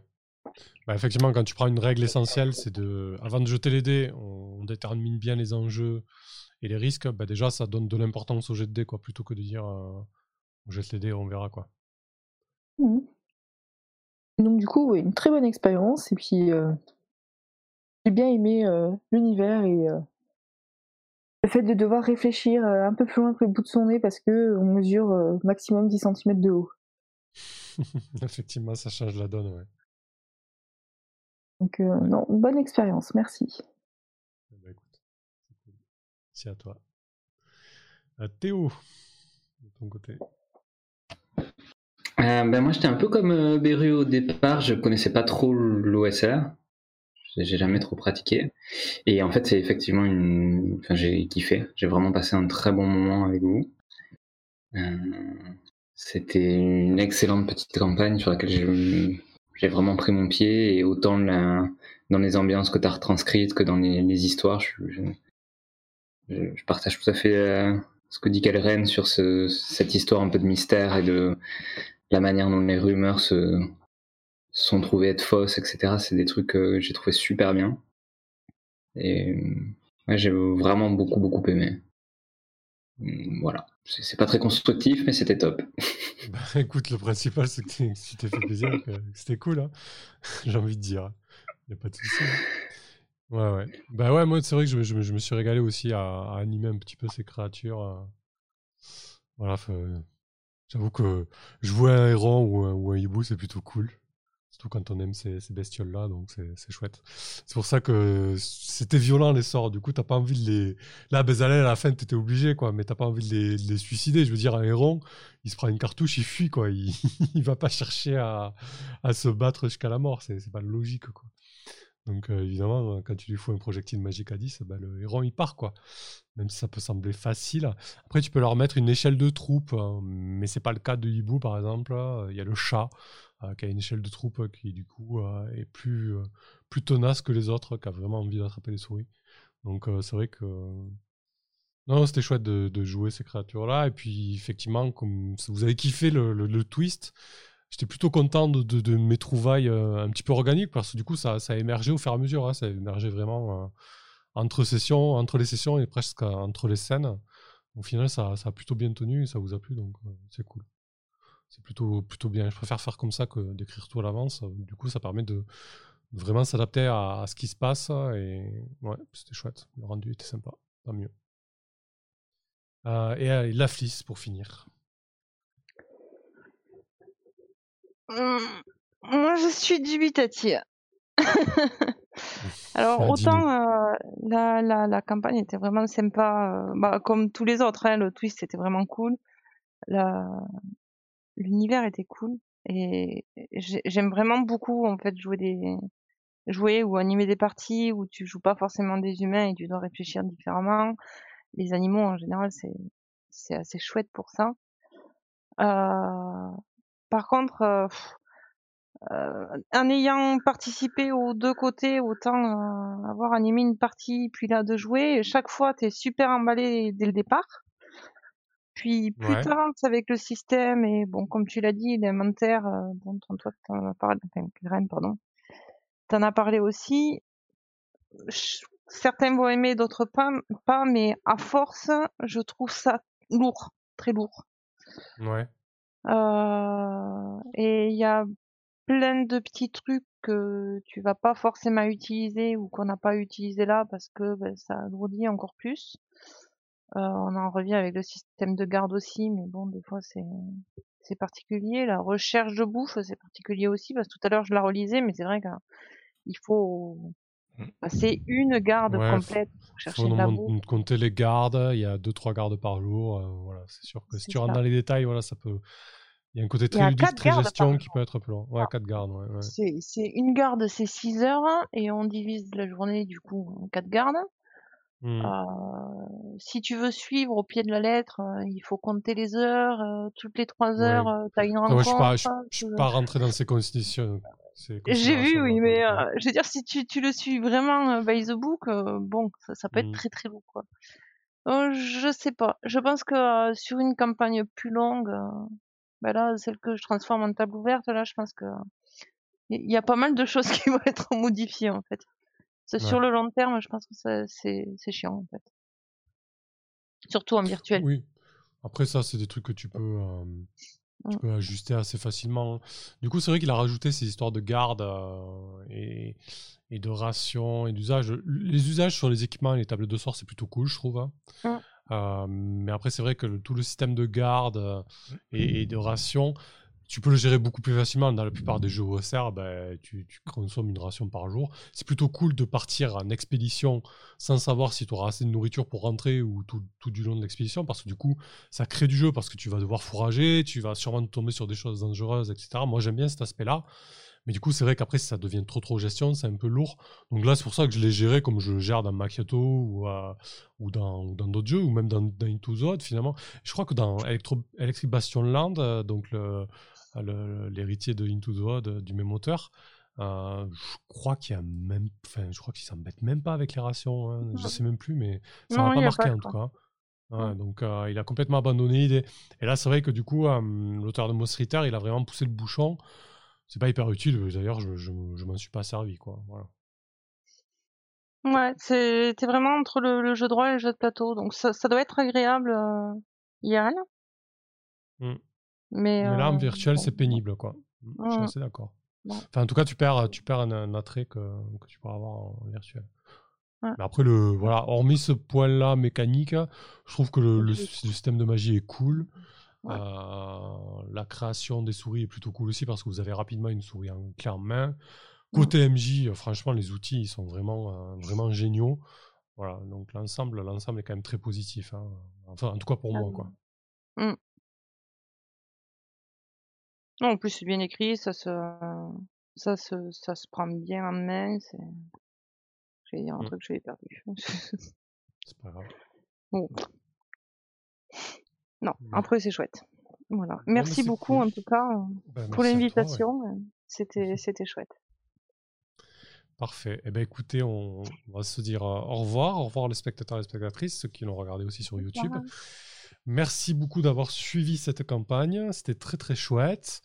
Bah, effectivement, quand tu prends une règle essentielle, c'est de, avant de jeter les dés, on détermine bien les enjeux et les risques. Bah, déjà, ça donne de l'importance au jet de dés, quoi, plutôt que de dire euh, on jette les dés, on verra, quoi. Mhm. Donc du coup, ouais, une très bonne expérience. Et puis, euh, j'ai bien aimé euh, l'univers et le fait de devoir réfléchir un peu plus loin que le bout de son nez parce que on mesure maximum 10 cm de haut. effectivement, ça change la donne, ouais. Donc non, bonne expérience, merci. À toi. Euh, Théo, de ton côté. Euh, ben moi j'étais un peu comme euh, Beru au départ, je connaissais pas trop l'OSR, j'ai jamais trop pratiqué. Et en fait c'est effectivement une... Enfin j'ai kiffé, j'ai vraiment passé un très bon moment avec vous. C'était une excellente petite campagne sur laquelle j'ai vraiment pris mon pied et autant dans les ambiances que tu as retranscrites que dans les, les histoires, je, je, partage tout à fait euh, ce que dit Kalren sur ce, cette histoire un peu de mystère et de la manière dont les rumeurs se sont trouvées être fausses, etc. C'est des trucs que j'ai trouvé super bien. Et ouais, j'ai vraiment beaucoup, beaucoup aimé. Mm, Voilà, c'est pas très constructif, mais c'était top. Bah, écoute, le principal, c'est que tu t'es fait plaisir, c'était cool, hein. j'ai envie de dire. Y a pas de souci. hein. Ouais, ouais. Bah ouais, moi, c'est vrai que je, je je me suis régalé aussi à, à animer un petit peu ces créatures. euh. Voilà, faut- j'avoue que jouer un héron ou un, ou un hibou, c'est plutôt cool. Surtout quand on aime ces, ces bestioles-là, donc c'est chouette. C'est pour ça que c'était violent les sorts. Du coup, t'as pas envie de les. Là, Bezalel, à la fin, t'étais obligé, quoi, mais t'as pas envie de les, les suicider. Je veux dire, un héron, il se prend une cartouche, il fuit, quoi. Il, il va pas chercher à, à se battre jusqu'à la mort. C'est pas logique, quoi. Donc, euh, évidemment, quand tu lui fous un projectile magique à 10, bah, le héron, il part, quoi. Même si ça peut sembler facile. Après, tu peux leur mettre une échelle de troupe, hein, mais c'est pas le cas de hibou, par exemple. là. Il y a le chat euh, qui a une échelle de troupe euh, qui, du coup, euh, est plus, euh, plus tenace que les autres, qui a vraiment envie d'attraper les souris. Donc, euh, c'est vrai que. Non, c'était chouette de, jouer ces créatures-là. Et puis, effectivement, comme vous avez kiffé le twist, j'étais plutôt content de, mes trouvailles euh, un petit peu organiques parce que du coup, ça, a émergé au fur et à mesure. hein. ça a émergé vraiment euh, entre sessions, entre les sessions et presque euh, entre les scènes. Au final, ça, a plutôt bien tenu et ça vous a plu, donc c'est cool. C'est plutôt, plutôt bien. Je préfère faire comme ça que d'écrire tout à l'avance. Du coup, ça permet de vraiment s'adapter à, ce qui se passe. Et ouais, c'était chouette. Le rendu était sympa. Pas mieux. Et, euh, la flisse pour finir. Hum, Moi, je suis dubitative. Alors, Ah, autant euh, la, la, la campagne était vraiment sympa, euh, bah, comme tous les autres, hein, le twist était vraiment cool. L'univers était cool. Et j'ai- j'aime vraiment beaucoup, en fait, jouer des jouer ou animer des parties où tu joues pas forcément des humains et tu dois réfléchir différemment. Les animaux, en général, c'est c'est assez chouette pour ça. Euh, par contre, euh, euh, en ayant participé aux deux côtés, autant euh, avoir animé une partie, puis là de jouer, chaque fois t'es super emballé dès le départ. Puis plus Ouais. t'avances avec le système, et bon, comme tu l'as dit, l'inventaire, bon, toi, t'en as parlé, enfin, Graine, pardon, t'en as parlé aussi. Certains vont aimer, d'autres pas, pas, mais à force, je trouve ça lourd, très lourd. Ouais. Euh, et il y a plein de petits trucs que tu vas pas forcément utiliser ou qu'on n'a pas utilisé là parce que ben, ça alourdit encore plus. Euh, on en revient avec le système de garde aussi, mais bon, des fois c'est c'est particulier. La recherche de bouffe, c'est particulier aussi parce que tout à l'heure je la relisais, mais c'est vrai qu'il faut passer une garde Ouais, complète pour chercher bouffe. compter les gardes. Il y a 2-3 gardes par jour. euh, voilà, c'est sûr que si C'est tu rentres dans les détails, voilà, ça peut. Il y a un côté très ludique, très gestion qui peut être peu long. Ouais, 4 gardes. Ouais, ouais. C'est c'est une garde, c'est 6 heures et on divise la journée du coup en quatre gardes. Hmm. Euh, si tu veux suivre au pied de la lettre, euh, il faut compter les heures. euh, toutes les trois Ouais. heures, euh, t'as une moi, je suis pas, je, rencontre. je suis pas rentré dans ces constitutions. J'ai vu, oui, mais euh, je veux dire, si tu, tu le suis vraiment euh, by the book, euh, bon, ça, ça peut être Mm. très très lourd, quoi. Euh, je sais pas. Je pense que sur une campagne plus longue, ben là, celle que je transforme en table ouverte, là, je pense que il y, y a pas mal de choses qui vont être modifiées, en fait. C'est Sur Ouais. le long terme, je pense que c'est c'est chiant, en fait. Surtout en virtuel. Oui. Après, ça, c'est des trucs que tu peux, tu Mm. peux ajuster assez facilement. Du coup, c'est vrai qu'il a rajouté ces histoires de garde euh, et, et de rations et d'usage. Les usages sur les équipements et les tables de sort, c'est plutôt cool, je trouve. hein. Mm. Euh, mais après, c'est vrai que le- tout le système de garde euh, et, et de rations, tu peux le gérer beaucoup plus facilement. Dans la plupart des jeux OSR, ben, tu, consommes une ration par jour. C'est plutôt cool de partir en expédition sans savoir si tu auras assez de nourriture pour rentrer ou tout, tout du long de l'expédition, parce que du coup, ça crée du jeu, parce que tu vas devoir fourrager, tu vas sûrement tomber sur des choses dangereuses, etc. Moi, j'aime bien cet aspect-là. Mais du coup, c'est vrai qu'après, si ça devient trop trop gestion, c'est un peu lourd. Donc là, c'est pour ça que je l'ai géré comme je le gère dans Macchiato ou, euh, ou dans d'autres jeux, ou même dans, Into the finalement. Je crois que dans Electro, Electric Bastion Land, euh, donc le- l'héritier de Into the Odd, euh, du même auteur, euh, je crois qu'il y a même, enfin, je crois même pas avec les rations. hein. Je sais même plus, mais ça m'a pas marqué pas, en tout cas. Ouais, donc euh, il a complètement abandonné l'idée. Et là, c'est vrai que du coup, euh, l'auteur de Moss Ritter, il a vraiment poussé le bouchon. C'est pas hyper utile, d'ailleurs, je, je, je m'en suis pas servi, quoi. Voilà. Ouais, t'es vraiment entre le, le jeu de rôle et le jeu de plateau, donc ça, ça doit être agréable IRL. Mm. Mais, Mais là, en euh, virtuel, c'est pénible, quoi. Mm, Je suis assez d'accord. Bon. Enfin, en tout cas, tu perds, tu perds un, un attrait que, que tu pourras avoir en virtuel. Ouais. Mais après, le, voilà, hormis ce point-là mécanique, je trouve que le, système de magie est cool. Ouais. Euh, la création des souris est plutôt cool aussi parce que vous avez rapidement une souris en clé en main. Mm. Côté MJ, euh, franchement, les outils ils sont vraiment, euh, vraiment géniaux. Voilà, donc l'ensemble, l'ensemble est quand même très positif. hein. Enfin, en tout cas pour moi, quoi. Non, en plus c'est bien écrit, ça se, ça se, ça se prend bien en main. C'est, je vais dire un Mm. truc, je l'ai perdu. C'est pas grave. bon. Non, Mm. après c'est chouette. Voilà. Merci beaucoup cool. en tout cas Ben, pour ouais. l'invitation. euh, C'était, c'était chouette. Parfait. Eh ben écoutez, on, va se dire euh, au revoir. Au revoir les spectateurs et les spectatrices, ceux qui l'ont regardé aussi sur YouTube. Merci beaucoup d'avoir suivi cette campagne. C'était très très chouette.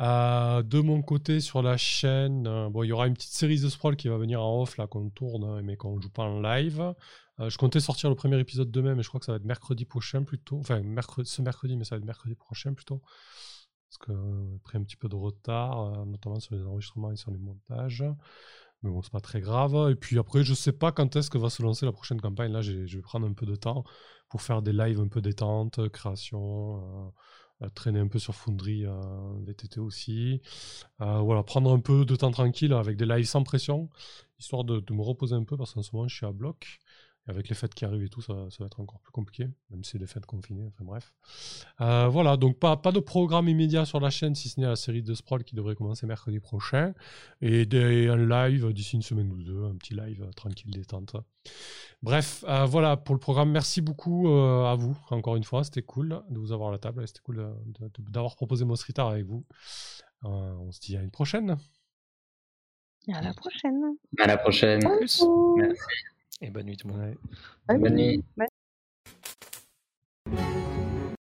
Euh, de mon côté sur la chaîne, euh, bon, il y aura une petite série de sprawl qui va venir en off là qu'on tourne, hein, mais qu'on joue pas en live. Euh, je comptais sortir le premier épisode demain, mais je crois que ça va être mercredi prochain plutôt. Enfin, ce mercredi, mais ça va être mercredi prochain plutôt. Parce que j'ai pris un petit peu de retard, notamment sur les enregistrements et sur les montages. Mais bon, c'est pas très grave. Et puis après, je sais pas quand est-ce que va se lancer la prochaine campagne. Là, je vais prendre un peu de temps pour faire des lives un peu détente, euh, création, euh, euh, traîner un peu sur Foundry VTT aussi. Voilà, prendre un peu de temps tranquille avec des lives sans pression, histoire de me reposer un peu parce qu'en ce moment, je suis à bloc. Avec les fêtes qui arrivent et tout, ça, ça va être encore plus compliqué, même si c'est des fêtes confinées, enfin bref. Euh, voilà, donc pas, pas de programme immédiat sur la chaîne, si ce n'est la série de Sprawl qui devrait commencer mercredi prochain. Et des, un live d'ici une semaine ou deux, un petit live euh, tranquille, détente. Bref, euh, voilà pour le programme. Merci beaucoup euh, à vous, encore une fois. C'était cool de vous avoir à la table. C'était cool d'avoir proposé Mosritar avec vous. Euh, on se dit à une prochaine. À la prochaine. À la prochaine. Merci. Et bonne nuit tout le monde. Ouais. Bye. Bonne nuit. Bye.